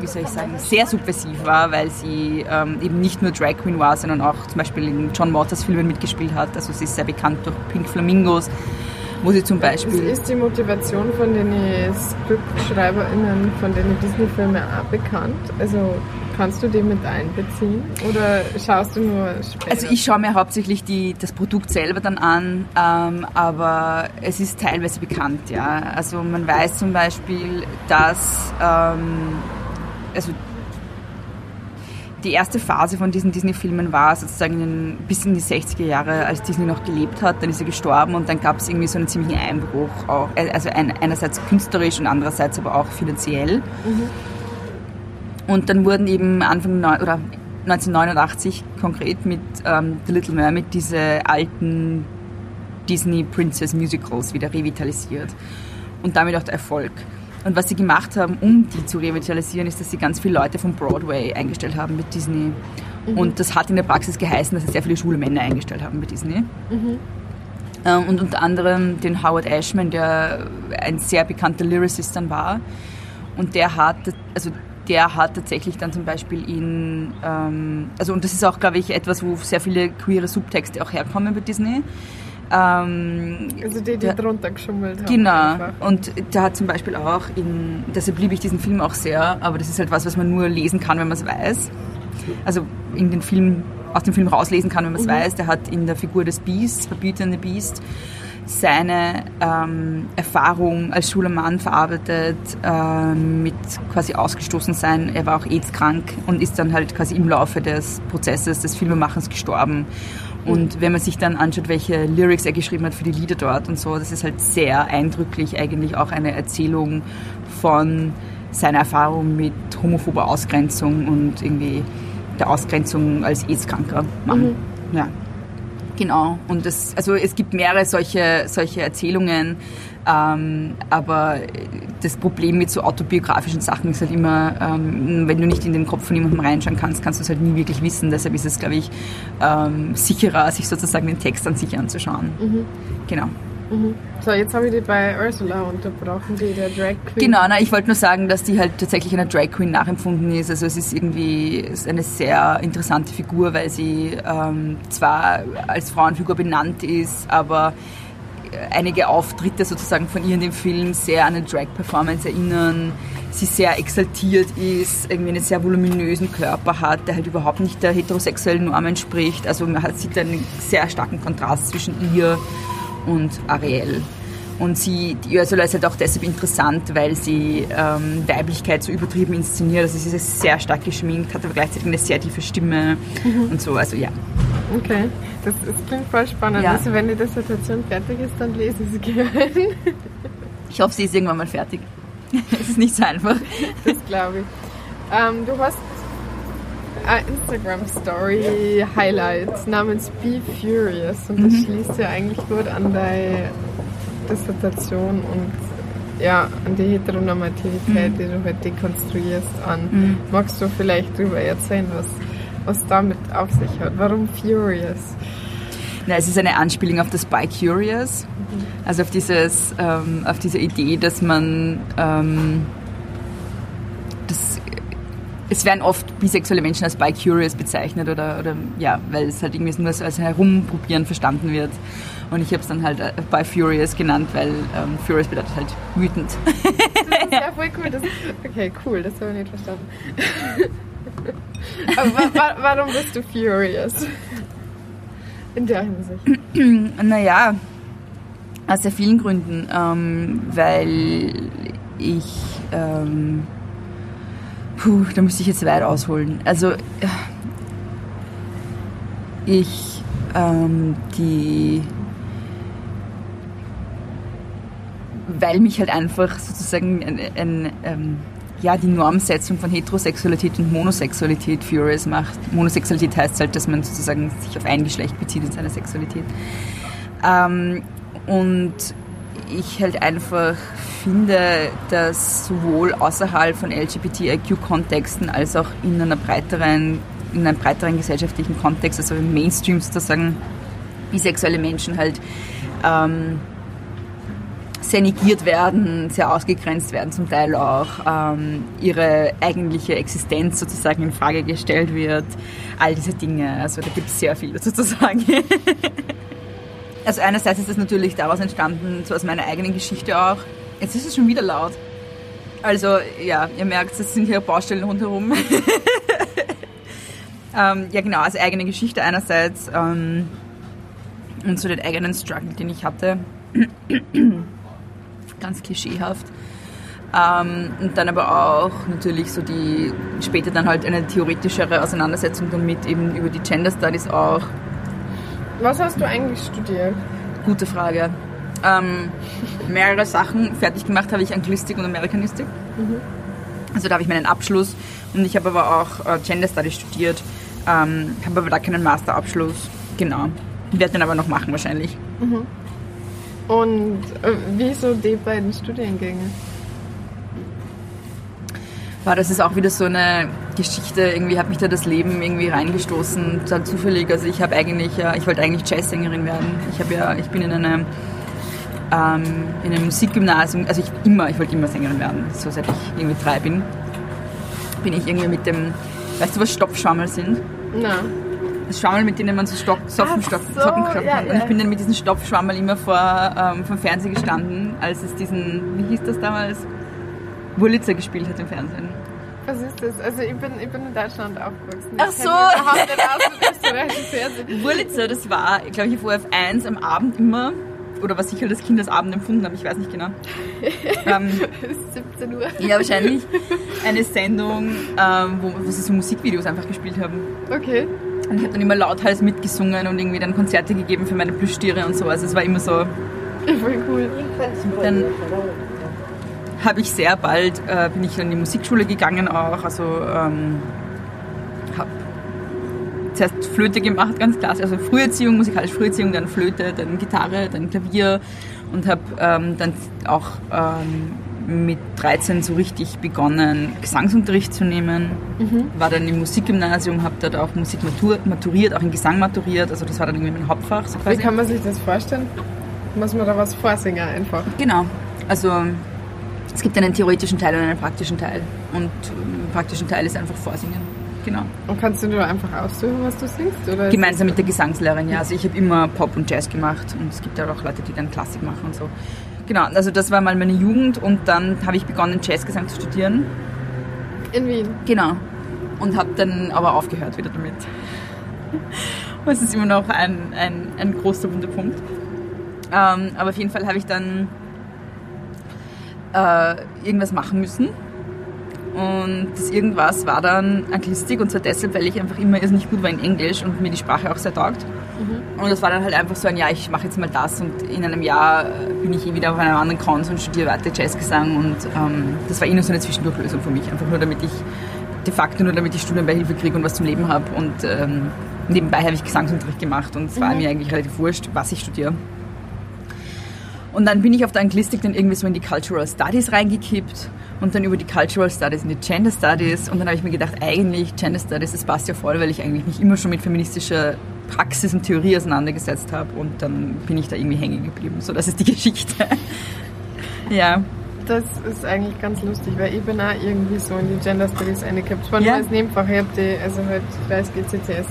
wie soll ich sagen, sehr subversiv war, weil sie ähm, eben nicht nur Drag Queen war, sondern auch zum Beispiel in John Waters Filmen mitgespielt hat. Also sie ist sehr bekannt durch Pink Flamingos, wo sie zum Beispiel... Ist die Motivation von den SkriptschreiberInnen von den Disney-Filmen auch bekannt? Also kannst du die mit einbeziehen? Oder schaust du nur später? Also ich schaue mir hauptsächlich die, das Produkt selber dann an, ähm, aber es ist teilweise bekannt, ja. Also man weiß zum Beispiel, dass ähm, also die erste Phase von diesen Disney-Filmen war sozusagen in den, bis in die 60er Jahre, als Disney noch gelebt hat. Dann ist er gestorben und dann gab es irgendwie so einen ziemlichen Einbruch. Auch, also ein, einerseits künstlerisch und andererseits aber auch finanziell. Und dann wurden eben Anfang oder 1989 konkret mit ähm, The Little Mermaid diese alten Disney Princess Musicals wieder revitalisiert und damit auch der Erfolg. Und was sie gemacht haben, um die zu revitalisieren, ist, dass sie ganz viele Leute von Broadway eingestellt haben mit Disney. Und das hat in der Praxis geheißen, dass sie sehr viele schwule Männer eingestellt haben mit Disney. Ähm, Und unter anderem den Howard Ashman, der ein sehr bekannter Lyricist dann war. Und der hat, also der hat tatsächlich dann zum Beispiel in, ähm, also und das ist auch, glaube ich, etwas, wo sehr viele queere Subtexte auch herkommen bei Disney. Ähm, also die, die der, drunter geschummelt haben. Genau. Einfach. Und der hat zum Beispiel auch in, deshalb liebe ich diesen Film auch sehr, aber das ist halt was, was man nur lesen kann, wenn man es weiß. Also in den Film, aus dem Film rauslesen kann, wenn man es mhm. weiß. Der hat in der Figur des Beasts, Verbietende Beast, seine ähm, Erfahrung als schwuler Mann verarbeitet, äh, mit quasi ausgestoßen sein. Er war auch AIDS-krank und ist dann halt quasi im Laufe des Prozesses des Filmemachens gestorben. Und wenn man sich dann anschaut, welche Lyrics er geschrieben hat für die Lieder dort und so, das ist halt sehr eindrücklich eigentlich auch eine Erzählung von seiner Erfahrung mit homophober Ausgrenzung und irgendwie der Ausgrenzung als AIDS-kranker Mann. Mhm. Ja. Genau. Und das, also es gibt mehrere solche, solche Erzählungen, ähm, aber das Problem mit so autobiografischen Sachen ist halt immer, ähm, wenn du nicht in den Kopf von jemandem reinschauen kannst, kannst du es halt nie wirklich wissen. Deshalb ist es, glaube ich, ähm, sicherer, sich sozusagen den Text an sich anzuschauen. Mhm. Genau. Mhm. So, jetzt habe ich die bei Ursula unterbrochen, die der Drag Queen. Genau, na, ich wollte nur sagen, dass die halt tatsächlich einer Drag Queen nachempfunden ist. Also es ist irgendwie ist eine sehr interessante Figur, weil sie ähm, zwar als Frauenfigur benannt ist, aber einige Auftritte sozusagen von ihr in dem Film sehr an eine Drag-Performance erinnern. Sie sehr exaltiert ist, irgendwie einen sehr voluminösen Körper hat, der halt überhaupt nicht der heterosexuellen Norm entspricht. Also man sieht einen sehr starken Kontrast zwischen ihr und Ariel. Und sie, die Ursula ist halt auch deshalb interessant, weil sie ähm, Weiblichkeit so übertrieben inszeniert. Also sie ist sehr stark geschminkt, hat aber gleichzeitig eine sehr tiefe Stimme mhm. und so. Also ja. Okay, das, das klingt voll spannend. Ja. Also wenn die Dissertation fertig ist, dann lesen Sie gerne. ich hoffe, sie ist irgendwann mal fertig. Es ist nicht so einfach. Das glaube ich. Ähm, du hast eine Instagram-Story Highlight namens Be Furious und das mhm. schließt ja eigentlich gut an deine Dissertation und ja, an die Heteronormativität, mhm. die du halt dekonstruierst, an. Mhm. Magst du vielleicht darüber erzählen, was, was damit auf sich hat? Warum Furious? Na, es ist eine Anspielung auf das Bi-Curious, mhm. also auf, dieses, ähm, auf diese Idee, dass man ähm, es werden oft bisexuelle Menschen als bi-curious bezeichnet oder, oder ja, weil es halt irgendwie nur so als Herumprobieren verstanden wird. Und ich habe es dann halt äh, bei Furious genannt, weil ähm, Furious bedeutet halt wütend. Das ist ja voll cool. Das, okay, cool, das habe ich nicht verstanden. Aber wa wa warum bist du Furious? In der Hinsicht. naja, aus sehr vielen Gründen. Ähm, weil ich. Ähm, puh, da müsste ich jetzt weit ausholen. Also. Ich. Ähm, die weil mich halt einfach sozusagen ein, ein, ähm, ja, die Normsetzung von Heterosexualität und Monosexualität furious macht. Monosexualität heißt halt, dass man sozusagen sich auf ein Geschlecht bezieht in seiner Sexualität. Ähm, und ich halt einfach finde, dass sowohl außerhalb von LGBTIQ-Kontexten als auch in einer breiteren, in einem breiteren gesellschaftlichen Kontext, also im Mainstream sozusagen, bisexuelle Menschen halt ähm, sehr negiert werden, sehr ausgegrenzt werden, zum Teil auch ähm, ihre eigentliche Existenz sozusagen in Frage gestellt wird. All diese Dinge. Also da gibt es sehr viel sozusagen. also einerseits ist es natürlich daraus entstanden, so aus meiner eigenen Geschichte auch. Jetzt ist es schon wieder laut. Also ja, ihr merkt, es sind hier Baustellen rundherum. ähm, ja genau, also eigene Geschichte einerseits ähm, und so den eigenen Struggle, den ich hatte ganz klischeehaft. Ähm, und dann aber auch natürlich so die, später dann halt eine theoretischere Auseinandersetzung damit, eben über die Gender Studies auch. Was hast du eigentlich studiert? Gute Frage. Ähm, mehrere Sachen. Fertig gemacht habe ich Anglistik und Amerikanistik. Mhm. Also da habe ich meinen Abschluss und ich habe aber auch äh, Gender Studies studiert, ähm, habe aber da keinen Masterabschluss. Genau. Werde den aber noch machen wahrscheinlich. Mhm. Und äh, wieso die beiden Studiengänge? War das ist auch wieder so eine Geschichte, irgendwie hat mich da das Leben irgendwie reingestoßen, total zufällig. Also ich habe eigentlich, ich wollte eigentlich Jazzsängerin werden. Ich habe ja, ich bin in einem, ähm, in einem Musikgymnasium, also ich immer, ich wollte immer Sängerin werden, so seit ich irgendwie drei bin. bin ich irgendwie mit dem, weißt du, was Stopfschwammel sind? Na. Das Schwammel, mit denen man so Stock, Socken, Stock, so, Socken ja, hat. Und ja. ich bin dann mit diesem Stopfschwammel immer vor ähm, vom Fernsehen gestanden, als es diesen, wie hieß das damals? Wurlitzer gespielt hat im Fernsehen. Was ist das? Also ich bin, ich bin in Deutschland aufgewachsen. Ach so. aus. Wurlitzer, das war, glaube ich, auf ORF 1 am Abend immer, oder was ich halt als Kind als Abend empfunden habe, ich weiß nicht genau. ähm, Es ist 17 Uhr. ja, wahrscheinlich eine Sendung, ähm, wo, wo sie so Musikvideos einfach gespielt haben. Okay. Und ich habe dann immer lauthals mitgesungen und irgendwie dann Konzerte gegeben für meine Plüschtiere und so. Also es war immer so, Voll cool. dann habe ich sehr bald, äh, bin ich in die Musikschule gegangen auch, also ähm, habe zuerst Flöte gemacht, ganz klasse, also Früherziehung, musikalische Früherziehung, dann Flöte, dann Gitarre, dann Klavier und habe ähm, dann auch ähm, mit 13 so richtig begonnen, Gesangsunterricht zu nehmen. War dann im Musikgymnasium, habe dort auch Musik matur, maturiert, auch in Gesang maturiert, also das war dann irgendwie mein Hauptfach. So Wie kann man sich das vorstellen? Muss man da was vorsingen einfach? Genau. Also es gibt einen theoretischen Teil und einen praktischen Teil. Und im praktischen Teil ist einfach Vorsingen. Genau. Und kannst du dir einfach aussuchen, was du singst? Oder Gemeinsam mit der Gesangslehrerin, ja. Also ich habe immer Pop und Jazz gemacht und es gibt ja auch Leute, die dann Klassik machen und so. Genau, also das war mal meine Jugend und dann habe ich begonnen, Jazzgesang zu studieren. in Wien? Genau. Und habe dann aber aufgehört wieder damit. Das ist immer noch ein, ein, ein großer Wunderpunkt. Ähm, aber auf jeden Fall habe ich dann äh, irgendwas machen müssen. Und das irgendwas war dann Anglistik und zwar deshalb, weil ich einfach immer irrsinnig gut war in Englisch und mir die Sprache auch sehr taugt. Und das war dann halt einfach so ein, ja, ich mache jetzt mal das und in einem Jahr bin ich eh wieder auf einem anderen Kons und studiere weiter Jazzgesang und ähm, das war eh nur so eine Zwischendurchlösung für mich, einfach nur damit ich de facto nur damit ich Studienbeihilfe kriege und was zum Leben habe und ähm, nebenbei habe ich Gesangsunterricht gemacht und es war mir eigentlich relativ wurscht, was ich studiere. Und dann bin ich auf der Anglistik dann irgendwie so in die Cultural Studies reingekippt und dann über die Cultural Studies in die Gender Studies und dann habe ich mir gedacht, eigentlich Gender Studies, das passt ja voll, weil ich eigentlich mich immer schon mit feministischer Praxis und Theorie auseinandergesetzt habe und dann bin ich da irgendwie hängen geblieben. So, das ist die Geschichte. ja. Das ist eigentlich ganz lustig, weil ich bin auch irgendwie so in die Gender Studies eingekippt. Zwar Ja? nur als Nebenfach, ich habe die, also halt, ich weiß, GCTS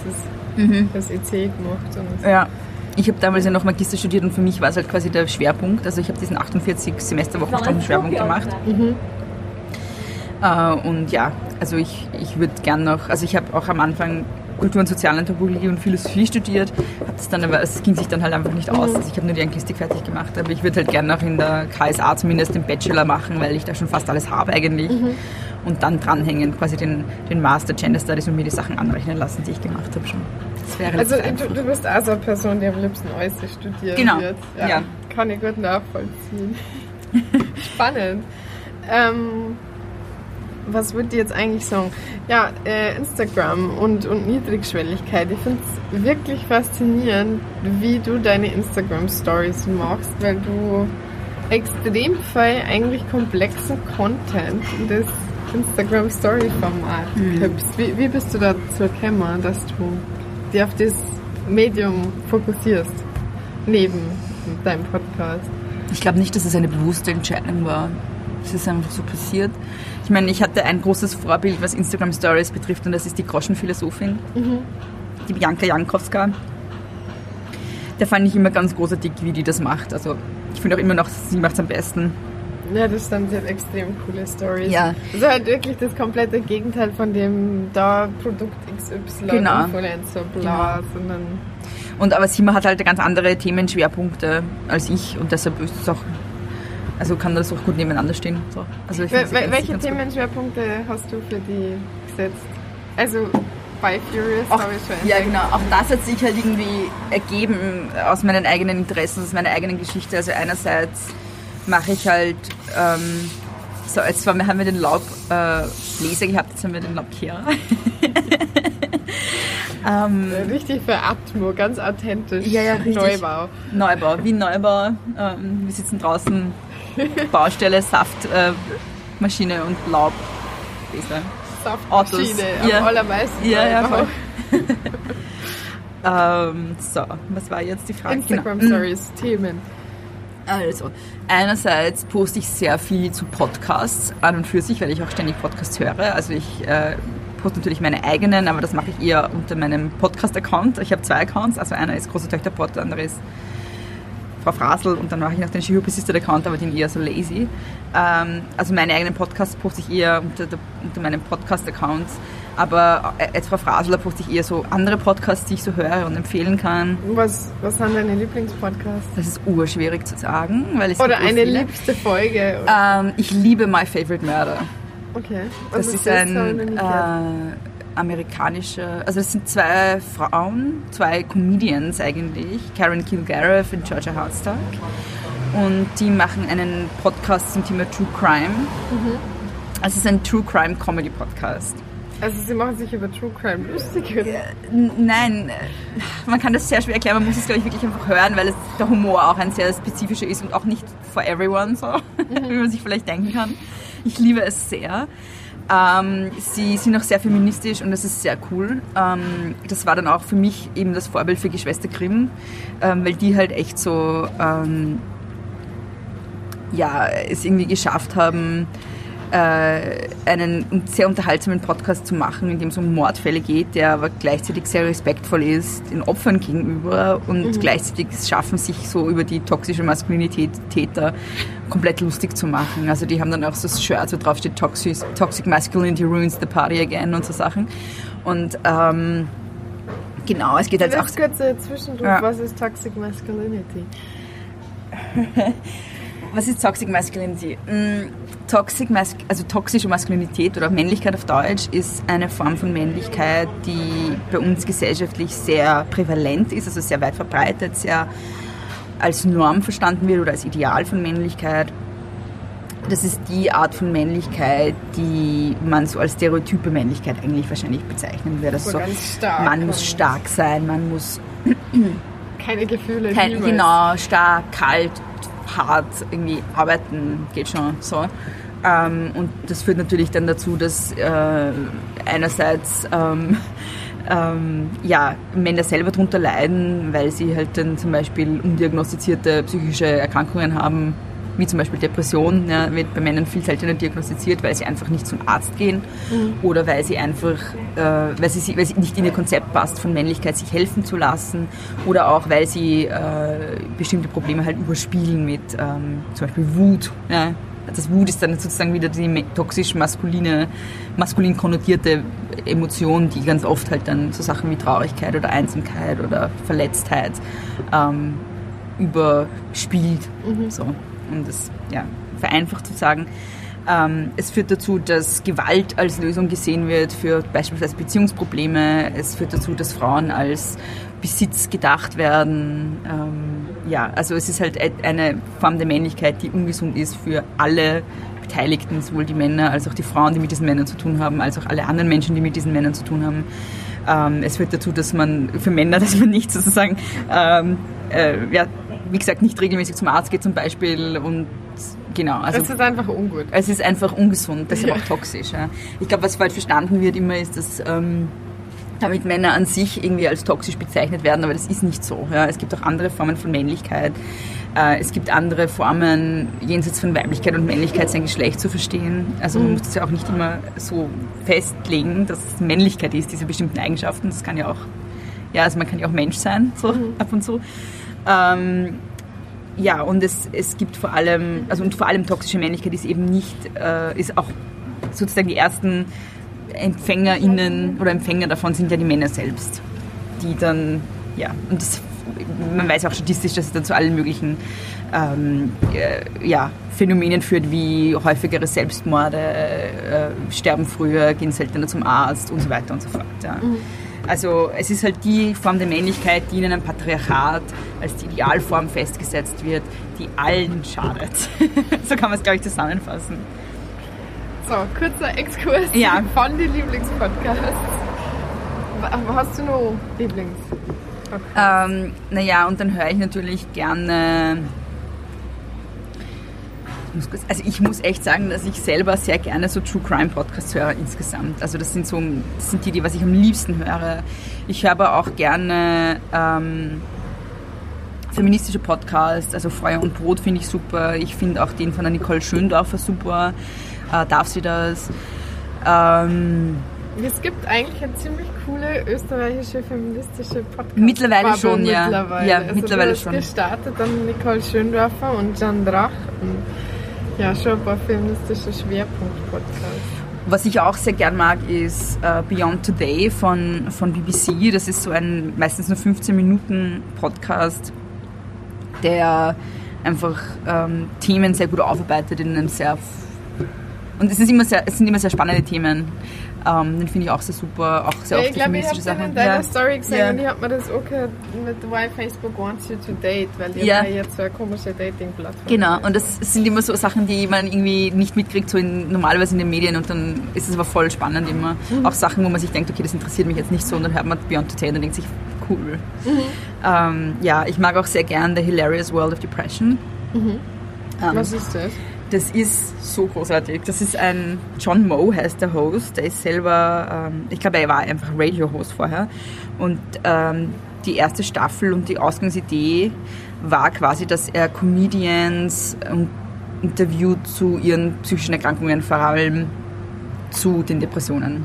das, das EC gemacht. Und Ja. Ich habe damals ja noch Magister studiert und für mich war es halt quasi der Schwerpunkt. Also ich habe diesen 48 Semesterwochenstunden Schwerpunkt gemacht. Äh, und ja, also ich, ich würde gern noch, also ich habe auch am Anfang Kultur- und Sozialanthropologie und Philosophie studiert, habe das dann aber, es ging sich dann halt einfach nicht aus. Also ich habe nur die Anglistik fertig gemacht, aber ich würde halt gern noch in der KSA zumindest den Bachelor machen, weil ich da schon fast alles habe eigentlich. Und dann dranhängen, quasi den, den Master Gender Studies und mir die Sachen anrechnen lassen, die ich gemacht habe schon. Das wäre Also du, du bist auch so eine Person, die am liebsten äußerst studieren Genau, wird. ja. Kann ich gut nachvollziehen. Spannend. Ähm, was würde ich jetzt eigentlich sagen? Ja, äh, Instagram und, und Niedrigschwelligkeit. Ich finde es wirklich faszinierend, wie du deine Instagram-Stories machst, weil du extrem viel eigentlich komplexen Content in das Instagram-Story-Format gibst. Wie, wie bist du dazu gekommen, dass du dich auf das Medium fokussierst? Neben deinem Podcast. Ich glaube nicht, dass es eine bewusste Entscheidung war. Es ist einfach so passiert. Ich meine, ich hatte ein großes Vorbild, was Instagram Stories betrifft, und das ist die Groschenphilosophin, die Bianca Jankowska. Der fand ich immer ganz großartig, wie die das macht. Also ich finde auch immer noch, sie macht es am besten. Ja, das stimmt, sie hat extrem coole Stories. Ja. Also halt wirklich das komplette Gegenteil von dem da Produkt XY, Genau. Influencer, bla, sondern Und aber sie hat halt ganz andere Themenschwerpunkte als ich und deshalb ist es auch, also kann das auch gut nebeneinander stehen. So. Also ich wel- ganz- welche. Themenschwerpunkte hast du für die gesetzt? Also bei Furious Auch, habe ich schon ja, genau. Auch das hat sich halt irgendwie ergeben aus meinen eigenen Interessen, aus meiner eigenen Geschichte. Also einerseits mache ich halt, ähm, so jetzt war, haben wir den Laubbläser äh, gehabt, jetzt haben wir den Laubkehrer. ähm, Richtig für Atmo, ganz authentisch. Ja, ja, richtig. Neubau. Neubau, Wien Neubau. Ähm, wir sitzen draußen, Baustelle, Saftmaschine äh, und Laubbläser. Saftmaschine, Autos. am Ja. allermeisten. Ja, ja, voll. Ähm, so, was war jetzt die Frage? Instagram Genau. Stories, Themen. Also, einerseits poste ich sehr viel zu Podcasts an und für sich, weil ich auch ständig Podcasts höre. Also ich äh, poste natürlich meine eigenen, aber das mache ich eher unter meinem Podcast-Account. Ich habe zwei Accounts, also einer ist Große Töchter Pod, der andere ist Frau Frasel und dann mache ich noch den She Assisted Account, aber den eher so lazy. Ähm, also meine eigenen Podcasts poste ich eher unter, unter meinem Podcast-Account. Aber jetzt Frau Frasel, da poste ich eher so andere Podcasts, die ich so höre und empfehlen kann. Was, was sind deine Lieblingspodcasts? Das ist urschwierig zu sagen. Weil es oder eine viele. liebste Folge? Ähm, ich liebe My Favorite Murder. Okay. Was das ist, ein äh, amerikanischer, also es sind zwei Frauen, zwei Comedians eigentlich, Karen Kilgariff und Georgia Hartstock. Und die machen einen Podcast zum Thema True Crime. Mhm. Also es ist ein True Crime Comedy Podcast. Also sie machen sich über True Crime lustig, oder? Nein, man kann das sehr schwer erklären. Man muss es, glaube ich, wirklich einfach hören, weil es, der Humor auch ein sehr spezifischer ist und auch nicht for everyone, so, mhm. wie man sich vielleicht denken kann. Ich liebe es sehr. Ähm, sie sind auch sehr feministisch und das ist sehr cool. Ähm, das war dann auch für mich eben das Vorbild für Geschwister Grimm, ähm, weil die halt echt so ähm, ja, es irgendwie geschafft haben, äh, einen sehr unterhaltsamen Podcast zu machen, in dem es um Mordfälle geht, der aber gleichzeitig sehr respektvoll ist den Opfern gegenüber und mhm. gleichzeitig schaffen, sich so über die toxische Maskulinität Täter komplett lustig zu machen. Also die haben dann auch so das Shirt, wo drauf steht Toxic, Toxic Masculinity ruins the party again und so Sachen. Und ähm, genau, es geht halt auch... kurze Zwischendurch, ja. was ist Toxic Masculinity? was ist Toxic Masculinity? Mm, Toxic Mas also toxische Maskulinität oder Männlichkeit auf Deutsch ist eine Form von Männlichkeit, die bei uns gesellschaftlich sehr prävalent ist, also sehr weit verbreitet, sehr als Norm verstanden wird oder als Ideal von Männlichkeit. Das ist die Art von Männlichkeit, die man so als stereotype Männlichkeit eigentlich wahrscheinlich bezeichnen würde. Also so, man muss stark sein, man muss keine Gefühle. Kein, genau, stark, kalt, hart irgendwie arbeiten geht schon so. Ähm, und das führt natürlich dann dazu, dass äh, einerseits ähm, ähm, ja, Männer selber darunter leiden, weil sie halt dann zum Beispiel undiagnostizierte psychische Erkrankungen haben, wie zum Beispiel Depression, ja, wird bei Männern viel seltener diagnostiziert, weil sie einfach nicht zum Arzt gehen mhm. oder weil sie einfach, äh, weil, sie, weil sie nicht in ihr Konzept passt, von Männlichkeit sich helfen zu lassen oder auch weil sie äh, bestimmte Probleme halt überspielen mit ähm, zum Beispiel Wut. Ja. Das Wut ist dann sozusagen wieder die toxisch maskuline, maskulin konnotierte Emotion, die ganz oft halt dann so Sachen wie Traurigkeit oder Einsamkeit oder Verletztheit ähm, überspielt. Mhm. So um das ja, vereinfacht zu sagen. Ähm, es führt dazu, dass Gewalt als Lösung gesehen wird für beispielsweise Beziehungsprobleme. Es führt dazu, dass Frauen als Besitz gedacht werden. Ähm, ja, also es ist halt eine Form der Männlichkeit, die ungesund ist für alle Beteiligten, sowohl die Männer als auch die Frauen, die mit diesen Männern zu tun haben, als auch alle anderen Menschen, die mit diesen Männern zu tun haben. Ähm, es führt dazu, dass man für Männer, dass man nicht sozusagen ähm, äh, ja, wie gesagt, nicht regelmäßig zum Arzt geht zum Beispiel und genau. Also, es ist einfach ungut. Es ist einfach ungesund, deshalb ja. auch toxisch. Ja. Ich glaube, was falsch verstanden wird immer ist, dass ähm, damit Männer an sich irgendwie als toxisch bezeichnet werden, aber das ist nicht so. Ja. Es gibt auch andere Formen von Männlichkeit. Äh, es gibt andere Formen, jenseits von Weiblichkeit und Männlichkeit sein Geschlecht zu verstehen. Also man mhm. muss es ja auch nicht immer so festlegen, dass es Männlichkeit ist, diese bestimmten Eigenschaften. Das kann ja auch, ja, also man kann ja auch Mensch sein, so mhm. ab und zu. Ähm, ja, und es, es gibt vor allem, also und vor allem toxische Männlichkeit ist eben nicht, äh, ist auch sozusagen die ersten EmpfängerInnen oder Empfänger davon sind ja die Männer selbst, die dann, ja, und das, man weiß auch statistisch, dass es dann zu allen möglichen ähm, äh, ja, Phänomenen führt, wie häufigere Selbstmorde, äh, sterben früher, gehen seltener zum Arzt und so weiter und so fort. Ja. Mhm. Also es ist halt die Form der Männlichkeit, die in einem Patriarchat als die Idealform festgesetzt wird, die allen schadet. so kann man es, glaube ich, zusammenfassen. So, kurzer Exkurs ja. von den Lieblingspodcasts. Hast du noch Lieblings? Ähm, naja, und dann höre ich natürlich gerne also ich muss echt sagen, dass ich selber sehr gerne so True Crime Podcasts höre insgesamt. Also das sind so, das sind die, die was ich am liebsten höre. Ich höre aber auch gerne ähm, feministische Podcasts, also Feuer und Brot finde ich super. Ich finde auch den von der Nicole Schöndorfer super. Äh, darf sie das? Ähm, es gibt eigentlich eine ziemlich coole österreichische feministische Podcast. Mittlerweile schon, ja. Mittlerweile. Ja, also mittlerweile schon. gestartet dann Nicole Schöndorfer und Jan Drach. Und ja, schon ein paar feministische Schwerpunkt-Podcasts. Was ich auch sehr gern mag, ist äh, Beyond Today von, von BBC. Das ist so ein meistens nur 15 Minuten Podcast, der einfach ähm, Themen sehr gut aufarbeitet in einem sehr und es, ist immer sehr, es sind immer sehr spannende Themen. Ähm, den finde ich auch sehr super, auch sehr Ja, oft ich die glaube, ich feministische habe in Sachen. deiner Ja. Story gesehen Ja. und ich habe mir das auch gehört mit Why Facebook Wants You to Date, weil ihr Ja. ja. jetzt so eine komische Dating-Plattform Genau, und das sind immer so Sachen, die man irgendwie nicht mitkriegt, so in, normalerweise in den Medien und dann ist es aber voll spannend immer. Mhm. Auch Sachen, wo man sich denkt, okay, das interessiert mich jetzt nicht so und dann hört man Beyond Today und denkt sich, cool. Mhm. Ähm, ja, ich mag auch sehr gern The Hilarious World of Depression. Ähm, Was ist das? Das ist so großartig. Das ist ein John Moe heißt der Host. Der ist selber, ähm, ich glaube, er war einfach Radio-Host vorher. Und ähm, die erste Staffel und die Ausgangsidee war quasi, dass er Comedians ähm, interviewt zu ihren psychischen Erkrankungen, vor allem zu den Depressionen.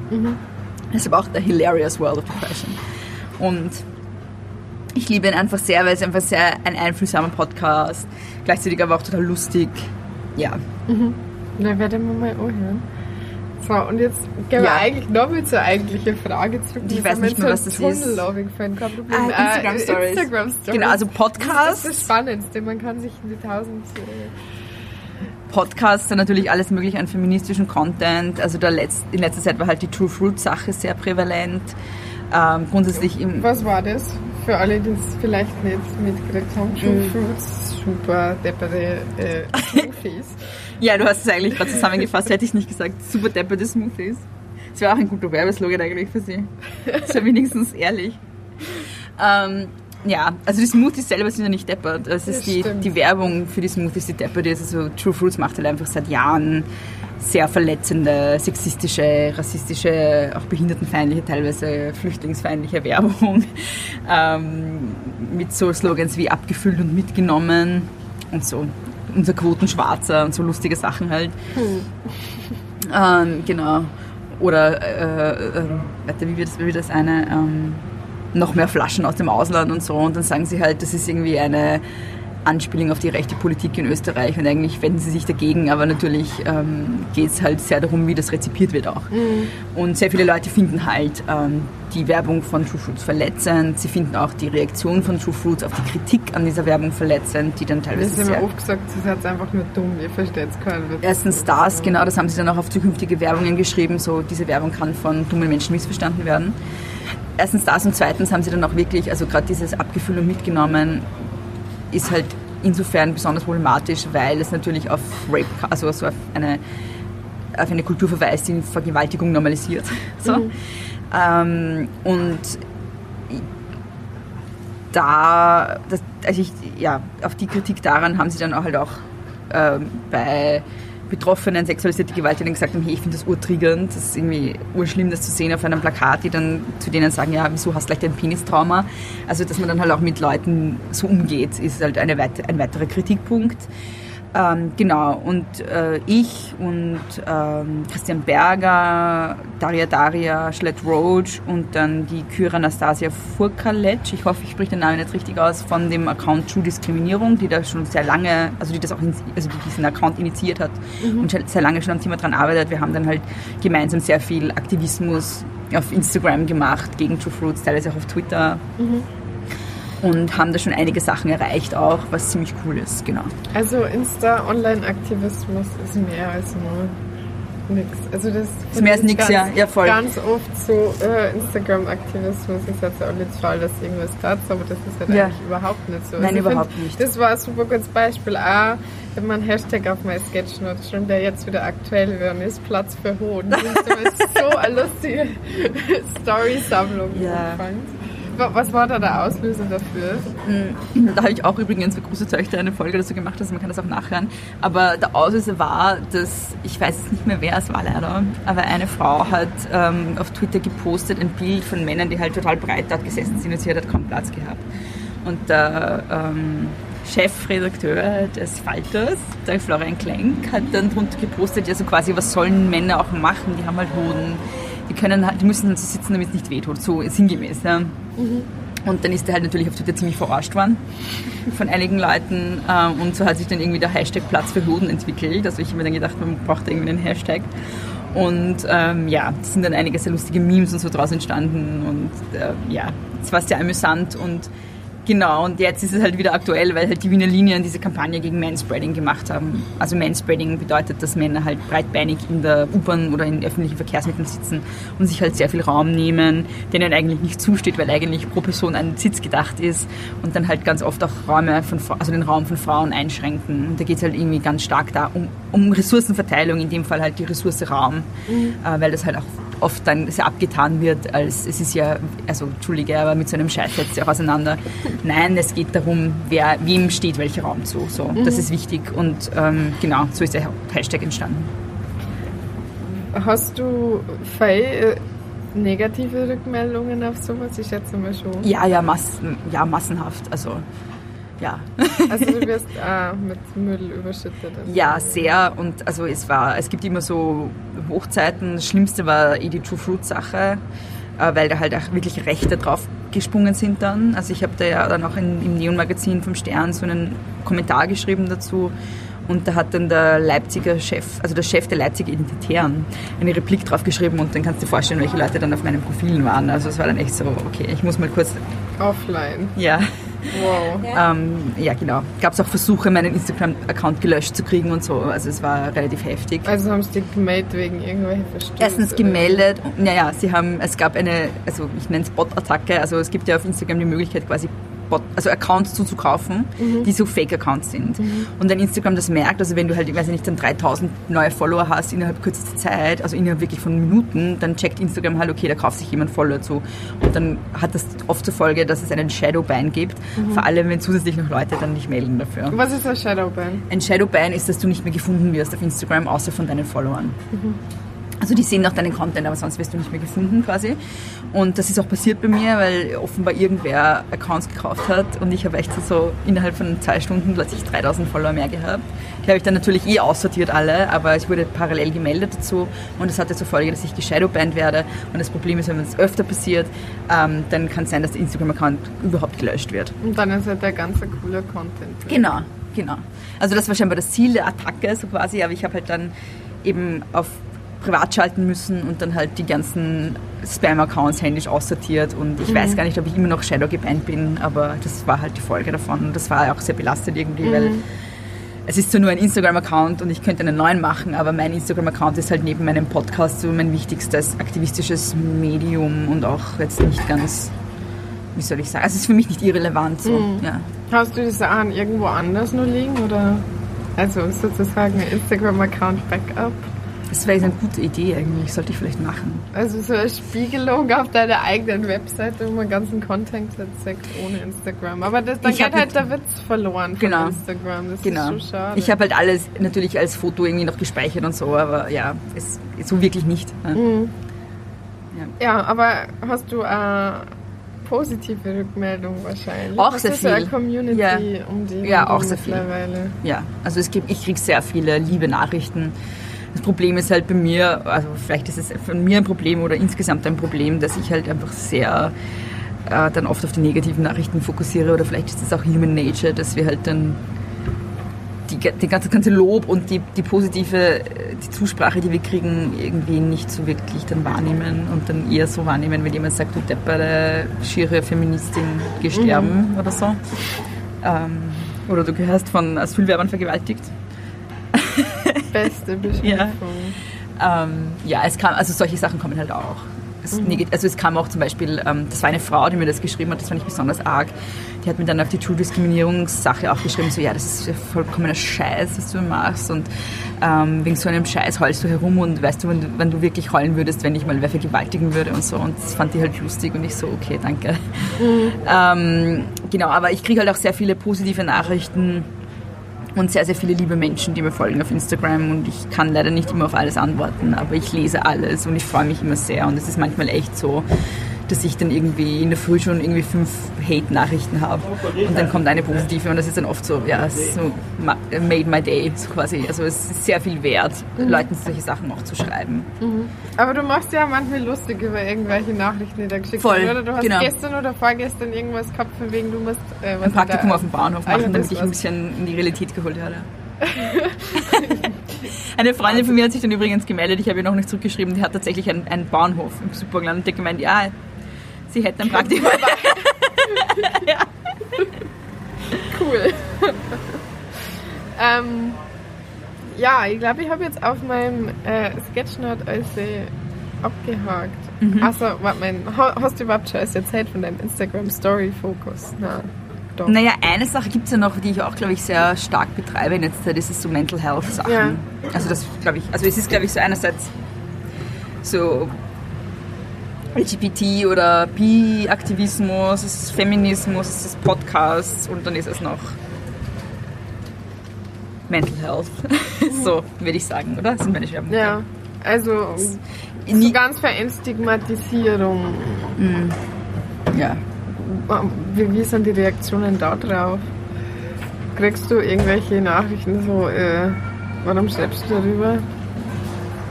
Deshalb auch der Hilarious World of Depression. Und ich liebe ihn einfach sehr, weil es einfach sehr ein einfühlsamer Podcast, gleichzeitig aber auch total lustig. Ja, Na, werden wir mal anhören. So, und jetzt gehen wir Ja. eigentlich noch mit zur eigentlichen Frage zurück. Ich Wir weiß nicht mehr, was das ist. Tunnel aufgefallen, kein Problem. Ah, Äh, Instagram Stories. Instagram Stories. Genau, also Das ist Podcasts. das Spannendste. Man kann sich in die tausend... äh, Podcasts sind natürlich alles mögliche an feministischen Content. Also der Letz in letzter Zeit war halt die True Fruit Sache sehr prävalent. Ähm, grundsätzlich im, Was war das? Für alle, die es vielleicht nicht mitgekriegt haben. True Mhm. Fruits, super deppere äh, Smoothies. ja, du hast es eigentlich gerade zusammengefasst, hätte ich nicht gesagt. Super depperte Smoothies. Das wäre auch ein guter Werbeslogan eigentlich für sie. Das wäre wenigstens ehrlich. Ähm, ja, also die Smoothies selber sind ja nicht deppert. Es ist Das die, stimmt. die Werbung für die Smoothies, die deppert ist. Also True Fruits macht halt einfach seit Jahren sehr verletzende, sexistische, rassistische, auch behindertenfeindliche, teilweise flüchtlingsfeindliche Werbung. Ähm, mit so Slogans wie abgefüllt und mitgenommen und so. Unser Quotenschwarzer und so lustige Sachen halt. Ähm, genau. Oder, äh, äh, warte, wie wird das, wie wird das eine? Ähm, noch mehr Flaschen aus dem Ausland und so. Und dann sagen sie halt, das ist irgendwie eine Anspielung auf die rechte Politik in Österreich und eigentlich wenden sie sich dagegen, aber natürlich ähm, geht es halt sehr darum, wie das rezipiert wird auch. Und sehr viele Leute finden halt ähm, die Werbung von True Fruits verletzend. Sie finden auch die Reaktion von True Fruits auf die Kritik an dieser Werbung verletzend, die dann Das teilweise ist immer oft gesagt, sie ist einfach nur dumm, ihr versteht es keinen. Erstens das, genau, das haben sie dann auch auf zukünftige Werbungen geschrieben, so diese Werbung kann von dummen Menschen missverstanden werden. Erstens das und zweitens haben sie dann auch wirklich, also gerade dieses Abgefühl und mitgenommen ist halt insofern besonders problematisch, weil es natürlich auf Rape, also so auf eine, auf eine Kultur verweist, die Vergewaltigung normalisiert. So. Ähm, und da, das, also ich, ja, auf die Kritik daran haben sie dann auch halt auch ähm, bei Betroffenen sexualisierte Gewalt, die dann gesagt haben, hey, ich finde das urtriggernd, das ist irgendwie urschlimm, das zu sehen auf einem Plakat, die dann zu denen sagen, ja, wieso hast du gleich ein Penistrauma? Also, dass man dann halt auch mit Leuten so umgeht, ist halt eine ein weiterer Kritikpunkt. Ähm, genau, und äh, ich und ähm, Christian Berger, Daria Daria, Schlett Roach und dann die Kyra Anastasia Furkaletsch, ich hoffe, ich spreche den Namen jetzt richtig aus, von dem Account True Diskriminierung, die da schon sehr lange, also die das auch, in, also die diesen Account initiiert hat und schon sehr lange schon am Thema dran arbeitet. Wir haben dann halt gemeinsam sehr viel Aktivismus auf Instagram gemacht gegen True Fruits, teilweise auch auf Twitter. Und haben da schon einige Sachen erreicht auch, was ziemlich cool ist, genau. Also Insta-Online-Aktivismus ist mehr als nur nix. Also das Ist mehr als nix, ganz, ja. Ja, voll. Ganz oft so äh, Instagram-Aktivismus ist jetzt auch nicht Fall, dass irgendwas tat, aber das ist halt Ja. eigentlich überhaupt nicht so. Nein, ich überhaupt find, nicht. Das war ein super gutes Beispiel. Auch wenn man Hashtag auf mein Sketchnote schon, der jetzt wieder aktuell werden ist, Platz für Hoden. Das ist so eine lustige Story-Sammlung Ja. angefangen. Wa- Was war da der Auslöser dafür? Da habe ich auch übrigens für große Töchter eine Folge dazu gemacht, also man kann das auch nachhören. Aber der Auslöser war, dass, ich weiß jetzt nicht mehr wer es war leider, aber eine Frau hat ähm, auf Twitter gepostet ein Bild von Männern, die halt total breit dort gesessen sind und sie hat halt kaum Platz gehabt. Und der ähm, Chefredakteur des Falters, der Florian Klenk, hat dann drunter gepostet, ja so quasi, was sollen Männer auch machen? Die haben halt Hoden, die können halt, die müssen halt so sitzen, damit es nicht wehtut, so sinngemäß. Ja. Mhm. Und dann ist er halt natürlich auf Twitter ziemlich verarscht worden von einigen Leuten. Ähm, und so hat sich dann irgendwie der Hashtag Platz für Hoden entwickelt. Also ich habe mir dann gedacht, man braucht irgendwie einen Hashtag. Und ähm, ja, es sind dann einige sehr lustige Memes und so draus entstanden. Und äh, ja, es war sehr amüsant und Genau, und jetzt ist es halt wieder aktuell, weil halt die Wiener Linien diese Kampagne gegen Manspreading gemacht haben. Also Manspreading bedeutet, dass Männer halt breitbeinig in der U-Bahn oder in öffentlichen Verkehrsmitteln sitzen und sich halt sehr viel Raum nehmen, denen eigentlich nicht zusteht, weil eigentlich pro Person ein Sitz gedacht ist und dann halt ganz oft auch Räume von, also den Raum von Frauen einschränken. Und da geht es halt irgendwie ganz stark da um, um Ressourcenverteilung, in dem Fall halt die Ressource Raum, mhm. äh, weil das halt auch oft dann sehr abgetan wird, als es ist ja, also Entschuldige, aber mit so einem Scheiß setzt sich auch auseinander. Nein, es geht darum, wer, wem steht welcher Raum zu. So, mhm. Das ist wichtig und ähm, genau, so ist der Hashtag entstanden. Hast du Fei negative Rückmeldungen auf sowas? Ich schätze mal schon. Ja, ja, mass ja massenhaft. Also ja. Also du wirst äh, mit Müll überschüttet. Also. Ja, sehr. Und also es war, es gibt immer so Hochzeiten. Das Schlimmste war eh die True Fruit Sache, äh, weil da halt auch wirklich Rechte drauf gesprungen sind dann. Also ich habe da ja dann auch in, im Neon Magazin vom Stern so einen Kommentar geschrieben dazu. Und da hat dann der Leipziger Chef, also der Chef der Leipziger Identitären, eine Replik drauf geschrieben und dann kannst du dir vorstellen, welche Leute dann auf meinen Profilen waren. Also es war dann echt so, okay, ich muss mal kurz... Offline. Ja. Wow. Ähm, ja, genau. Gab es auch Versuche, meinen Instagram-Account gelöscht zu kriegen und so. Also es war relativ heftig. Also haben sie dich gemeldet wegen irgendwelchen Verstößen? Erstens gemeldet. Naja, sie haben, es gab eine, also ich nenne es Bot-Attacke. Also es gibt ja auf Instagram die Möglichkeit quasi Bot, also Accounts zuzukaufen, mhm. die so Fake-Accounts sind. Mhm. Und wenn Instagram das merkt, also wenn du halt, ich weiß nicht, dann 3000 neue Follower hast innerhalb kürzester Zeit, also innerhalb wirklich von Minuten, dann checkt Instagram halt, okay, da kauft sich jemand Follower zu. Und dann hat das oft zur Folge, dass es einen Shadowban gibt, mhm. vor allem wenn zusätzlich noch Leute dann nicht melden dafür. Was ist ein Shadowban? Ein Shadowban ist, dass du nicht mehr gefunden wirst auf Instagram, außer von deinen Followern. Mhm. Also die sehen auch deinen Content, aber sonst wirst du nicht mehr gefunden quasi. Und das ist auch passiert bei mir, weil offenbar irgendwer Accounts gekauft hat und ich habe echt so innerhalb von zwei Stunden plötzlich 3000 Follower mehr gehabt. Die habe ich dann natürlich eh aussortiert alle, aber es wurde parallel gemeldet dazu und das hatte zur Folge, dass ich geshadowbanned werde. Und das Problem ist, wenn es öfter passiert, ähm, dann kann es sein, dass der Instagram-Account überhaupt gelöscht wird. Und dann ist halt der ganze coole Content. Genau, genau. Also das war scheinbar das Ziel der Attacke so quasi, aber ich habe halt dann eben auf privat schalten müssen und dann halt die ganzen Spam-Accounts händisch aussortiert und ich mhm. weiß gar nicht, ob ich immer noch Shadow gebannt bin, aber das war halt die Folge davon und das war auch sehr belastet irgendwie, mhm. weil es ist zwar nur ein Instagram-Account und ich könnte einen neuen machen, aber mein Instagram-Account ist halt neben meinem Podcast so mein wichtigstes aktivistisches Medium und auch jetzt nicht ganz, wie soll ich sagen, also es ist für mich nicht irrelevant. So. Mhm. Ja. Hast du die Sachen irgendwo anders nur liegen oder also sozusagen ein Instagram-Account-Backup? Das wäre eine gute Idee eigentlich, sollte ich vielleicht machen. Also so eine Spiegelung auf deiner eigenen Webseite, wo man ganzen Content zeigt ohne Instagram. Aber das, dann ich geht halt der Witz verloren von genau. Instagram. Das genau. ist so schade. Ich habe halt alles natürlich als Foto irgendwie noch gespeichert und so, aber ja, es, so wirklich nicht. Mhm. Ja. ja. aber hast du eine positive Rückmeldung wahrscheinlich? Auch sehr viel. eine Community ja. um die Ja, auch sehr viel. Ja, also es gibt, ich kriege sehr viele liebe Nachrichten das Problem ist halt bei mir, also vielleicht ist es von mir ein Problem oder insgesamt ein Problem, dass ich halt einfach sehr äh, dann oft auf die negativen Nachrichten fokussiere oder vielleicht ist es auch Human Nature, dass wir halt dann die, die ganze, ganze Lob und die, die positive die Zusprache, die wir kriegen, irgendwie nicht so wirklich dann wahrnehmen und dann eher so wahrnehmen, wenn jemand sagt, du deppere, schiere Feministin, gesterben mhm. oder so. Ähm, oder du gehörst von Asylwerbern vergewaltigt. Beste Beschimpfung. Ja. Ähm, ja, es kam, also solche Sachen kommen halt auch. Es, mhm. Also es kam auch zum Beispiel, ähm, das war eine Frau, die mir das geschrieben hat, das fand ich besonders arg. Die hat mir dann auf die True Diskriminierungssache auch geschrieben, so ja, das ist ja vollkommener Scheiß, was du machst und ähm, wegen so einem Scheiß heulst du herum und weißt du, wenn, du, wenn du wirklich heulen würdest, wenn ich mal wer vergewaltigen würde und so und das fand die halt lustig und ich so, okay, danke. Mhm. Ähm, genau, aber ich kriege halt auch sehr viele positive Nachrichten und sehr, sehr viele liebe Menschen, die mir folgen auf Instagram. Und ich kann leider nicht immer auf alles antworten, aber ich lese alles und ich freue mich immer sehr. Und es ist manchmal echt so, dass ich dann irgendwie in der Früh schon irgendwie fünf Hate-Nachrichten habe und dann kommt eine positive und das ist dann oft so, ja, so made my day so quasi. Also es ist sehr viel wert, mhm. Leuten solche Sachen auch zu schreiben. Mhm. Aber du machst ja manchmal lustig über irgendwelche Nachrichten, die da geschickt Voll, oder? Du hast genau. gestern oder vorgestern irgendwas gehabt, von wegen du musst äh, ein Praktikum da, auf dem Bahnhof machen, ah, ja, damit ich ein bisschen in die Realität geholt werde. Eine Freundin von mir hat sich dann übrigens gemeldet, ich habe ihr noch nicht zurückgeschrieben, die hat tatsächlich einen, einen Bahnhof im Superland und die hat gemeint, ja, sie hätte ein Praktikum. ja. Cool. ähm, ja, ich glaube, ich habe jetzt auf meinem äh, Sketchnote alles abgehakt. Mhm. Also, warte hast du überhaupt schon erzählt von deinem Instagram Story Fokus? Nein. Doch. Naja, eine Sache gibt es ja noch, die ich auch, glaube ich, sehr stark betreibe in letzter Zeit, das ist so Mental Health Sachen. Ja. Also das, glaube ich, also es ist, glaube ich, so einerseits so LGBT oder Bi-Aktivismus, es ist Feminismus, es ist Podcasts und dann ist es noch Mental Health. so würde ich sagen, oder? Das sind meine Schwerpunkte. Ja, also so ganz Verentstigmatisierung. Mhm. Ja, wie, wie sind die Reaktionen da drauf? Kriegst du irgendwelche Nachrichten so, äh, warum schreibst du darüber?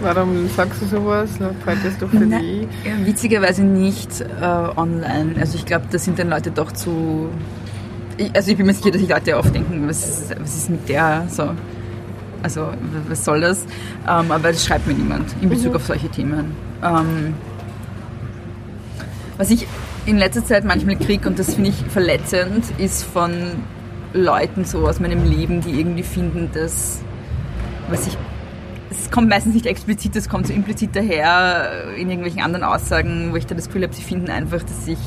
Warum sagst du sowas? Das doch für dich? Ja, witzigerweise nicht äh, online. Also ich glaube, da sind dann Leute doch zu... Ich, also ich bin mir sicher, dass sich Leute oft denken, was ist, was ist mit der so? Also was soll das? Ähm, aber das schreibt mir niemand in Bezug mhm. auf solche Themen. Ähm, was ich in letzter Zeit manchmal kriege, und das finde ich verletzend, ist von Leuten so aus meinem Leben, die irgendwie finden, dass, was ich, es kommt meistens nicht explizit, es kommt so implizit daher in irgendwelchen anderen Aussagen, wo ich dann das Gefühl habe, sie finden einfach, dass ich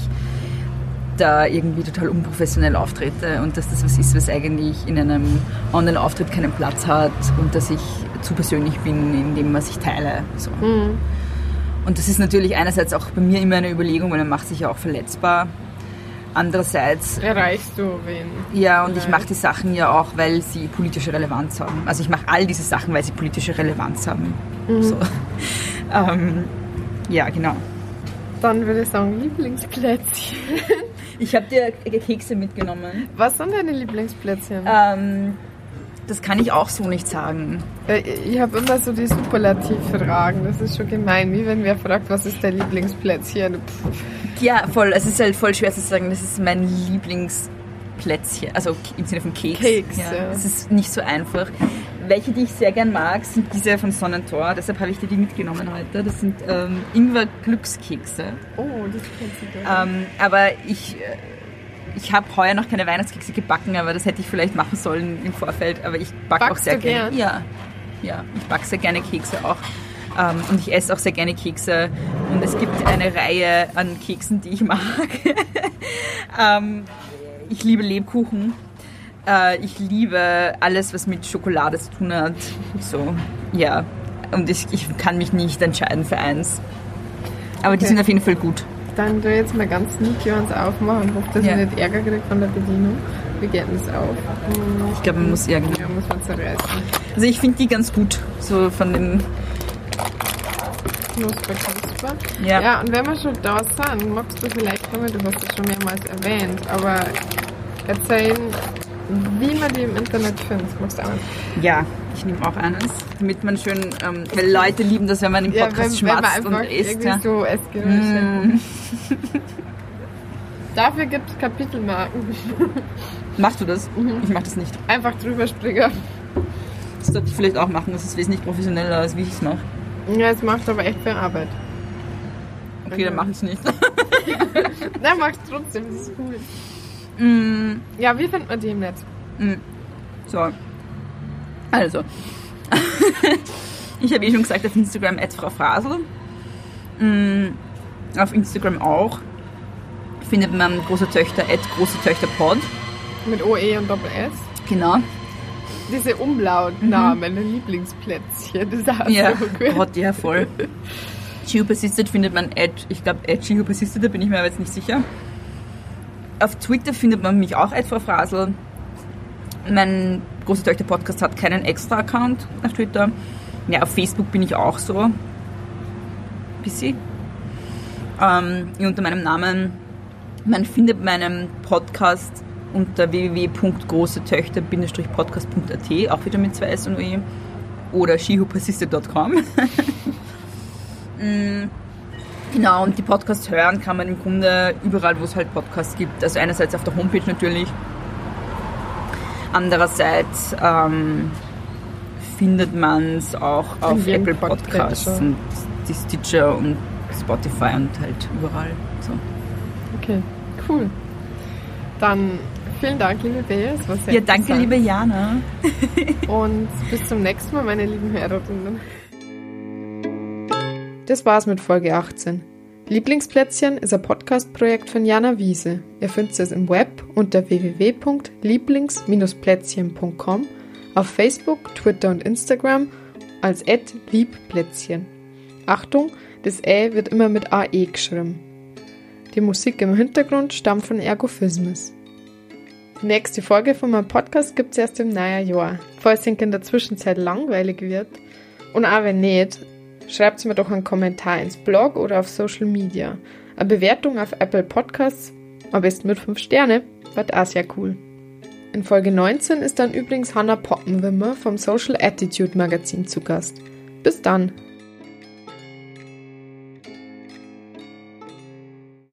da irgendwie total unprofessionell auftrete und dass das was ist, was eigentlich in einem Online-Auftritt keinen Platz hat und dass ich zu persönlich bin in dem, was ich teile. So. Mhm. Und das ist natürlich einerseits auch bei mir immer eine Überlegung, weil man macht sich ja auch verletzbar. Andererseits erreichst du wen? Ja, und ich mache die Sachen ja auch, weil sie politische Relevanz haben. Also ich mache all diese Sachen, weil sie politische Relevanz haben. Mhm. So. ähm, ja, genau. Dann würde ich sagen Lieblingsplätzchen. Ich habe dir Kekse mitgenommen. Was sind deine Lieblingsplätzchen? Ähm, das kann ich auch so nicht sagen. Äh, ich habe immer so die Superlativfragen. Das ist schon gemein. Wie wenn wer fragt, was ist dein Lieblingsplätzchen? Pff. Ja, voll. Es ist halt voll schwer zu sagen, das ist mein Lieblingsplätzchen. Also im Sinne von Keks. Keks, ja. ja. Es ist nicht so einfach. Welche, die ich sehr gern mag, sind diese von Sonnentor. Deshalb habe ich dir die mitgenommen heute. Das sind ähm, Ingwer-Glückskekse. Oh, das kennt sie ähm, Aber ich... Äh, ich habe heuer noch keine Weihnachtskekse gebacken, aber das hätte ich vielleicht machen sollen im Vorfeld. Aber ich backe auch sehr gerne. Gern? Ja, ja, ich backe sehr gerne Kekse auch. Ähm, und ich esse auch sehr gerne Kekse. Und es gibt eine Reihe an Keksen, die ich mag. ähm, ich liebe Lebkuchen. Äh, ich liebe alles, was mit Schokolade zu tun hat. So, ja. Und ich, ich kann mich nicht entscheiden für eins. Aber okay. die sind auf jeden Fall gut. Dann du jetzt mal ganz sneaky uns aufmachen und hoffe, dass ja. ich nicht Ärger kriege von der Bedienung. Wie geht das auf? Ich glaube, man muss irgendwie. Ja, muss man zerreißen. Also ich finde die ganz gut, so von den Knusper, Knusper. Ja. ja, und wenn wir schon da sind, magst du vielleicht nochmal, du hast es schon mehrmals erwähnt, aber erzählen, wie man die im Internet findet. Magst du auch? Ja, ich nehme auch eines, damit man schön, ähm, weil Leute lieben das, wenn man im Podcast ja, schmatzt und isst. Ja. so. Mm. Dafür gibt es Kapitelmarken. Machst du das? Mhm. Ich mach das nicht. Einfach drüber springen. Das sollte ich vielleicht auch machen, das ist wesentlich professioneller, als wie ich es mache. Ja, es macht aber echt viel Arbeit. Okay, dann mach ich es nicht. Nein, mach es trotzdem, das ist cool. Mm. Ja, wie findet man die im Netz? Mm. So. Also. ich habe eh schon gesagt, auf Instagram Frau Frasel. Mm. Auf Instagram auch. Findet man große Töchter, große Töchter Pod. Mit OE und Doppel S. Genau. Diese Umlautnamen, mhm. Lieblingsplätzchen, das ist ja, so. Gott, ja, voll. Geo Persisted findet man at, ich glaube, at Geo Persisted, da bin ich mir aber jetzt nicht sicher. Auf Twitter findet man mich auch Frau Frasel. Mein große Töchter Podcast hat keinen extra Account auf Twitter. Ja, auf Facebook bin ich auch so. Bisschen. ähm, unter meinem Namen. Man findet meinen Podcast unter www.großetöchter-podcast.at, auch wieder mit zwei S und E, oder shihupersisted.com. Mm, genau, und die Podcasts hören kann man im Grunde überall, wo es halt Podcasts gibt. Also einerseits auf der Homepage natürlich, andererseits ähm, findet man es auch auf Apple Podcasts und die Stitcher und Spotify und halt überall. So. Okay, cool. Dann vielen Dank, liebe Bea. Es war sehr Ja, danke, liebe Jana. und bis zum nächsten Mal, meine lieben Hörerinnen. Das war's mit Folge 18. Lieblingsplätzchen ist ein Podcast-Projekt von Jana Wiese. Ihr findet es im Web unter www.lieblings-plätzchen.com, auf Facebook, Twitter und Instagram als @liebplätzchen. Achtung, das Ä wird immer mit AE geschrieben. Die Musik im Hintergrund stammt von Ergophismus. Die nächste Folge von meinem Podcast gibt es erst im neuen Jahr. Falls es in der Zwischenzeit langweilig wird und auch wenn nicht, schreibt mir doch einen Kommentar ins Blog oder auf Social Media. Eine Bewertung auf Apple Podcasts, am besten mit 5 Sterne, wird auch sehr cool. In Folge 19 ist dann übrigens Hannah Poppenwimmer vom Social Attitude Magazin zu Gast. Bis dann!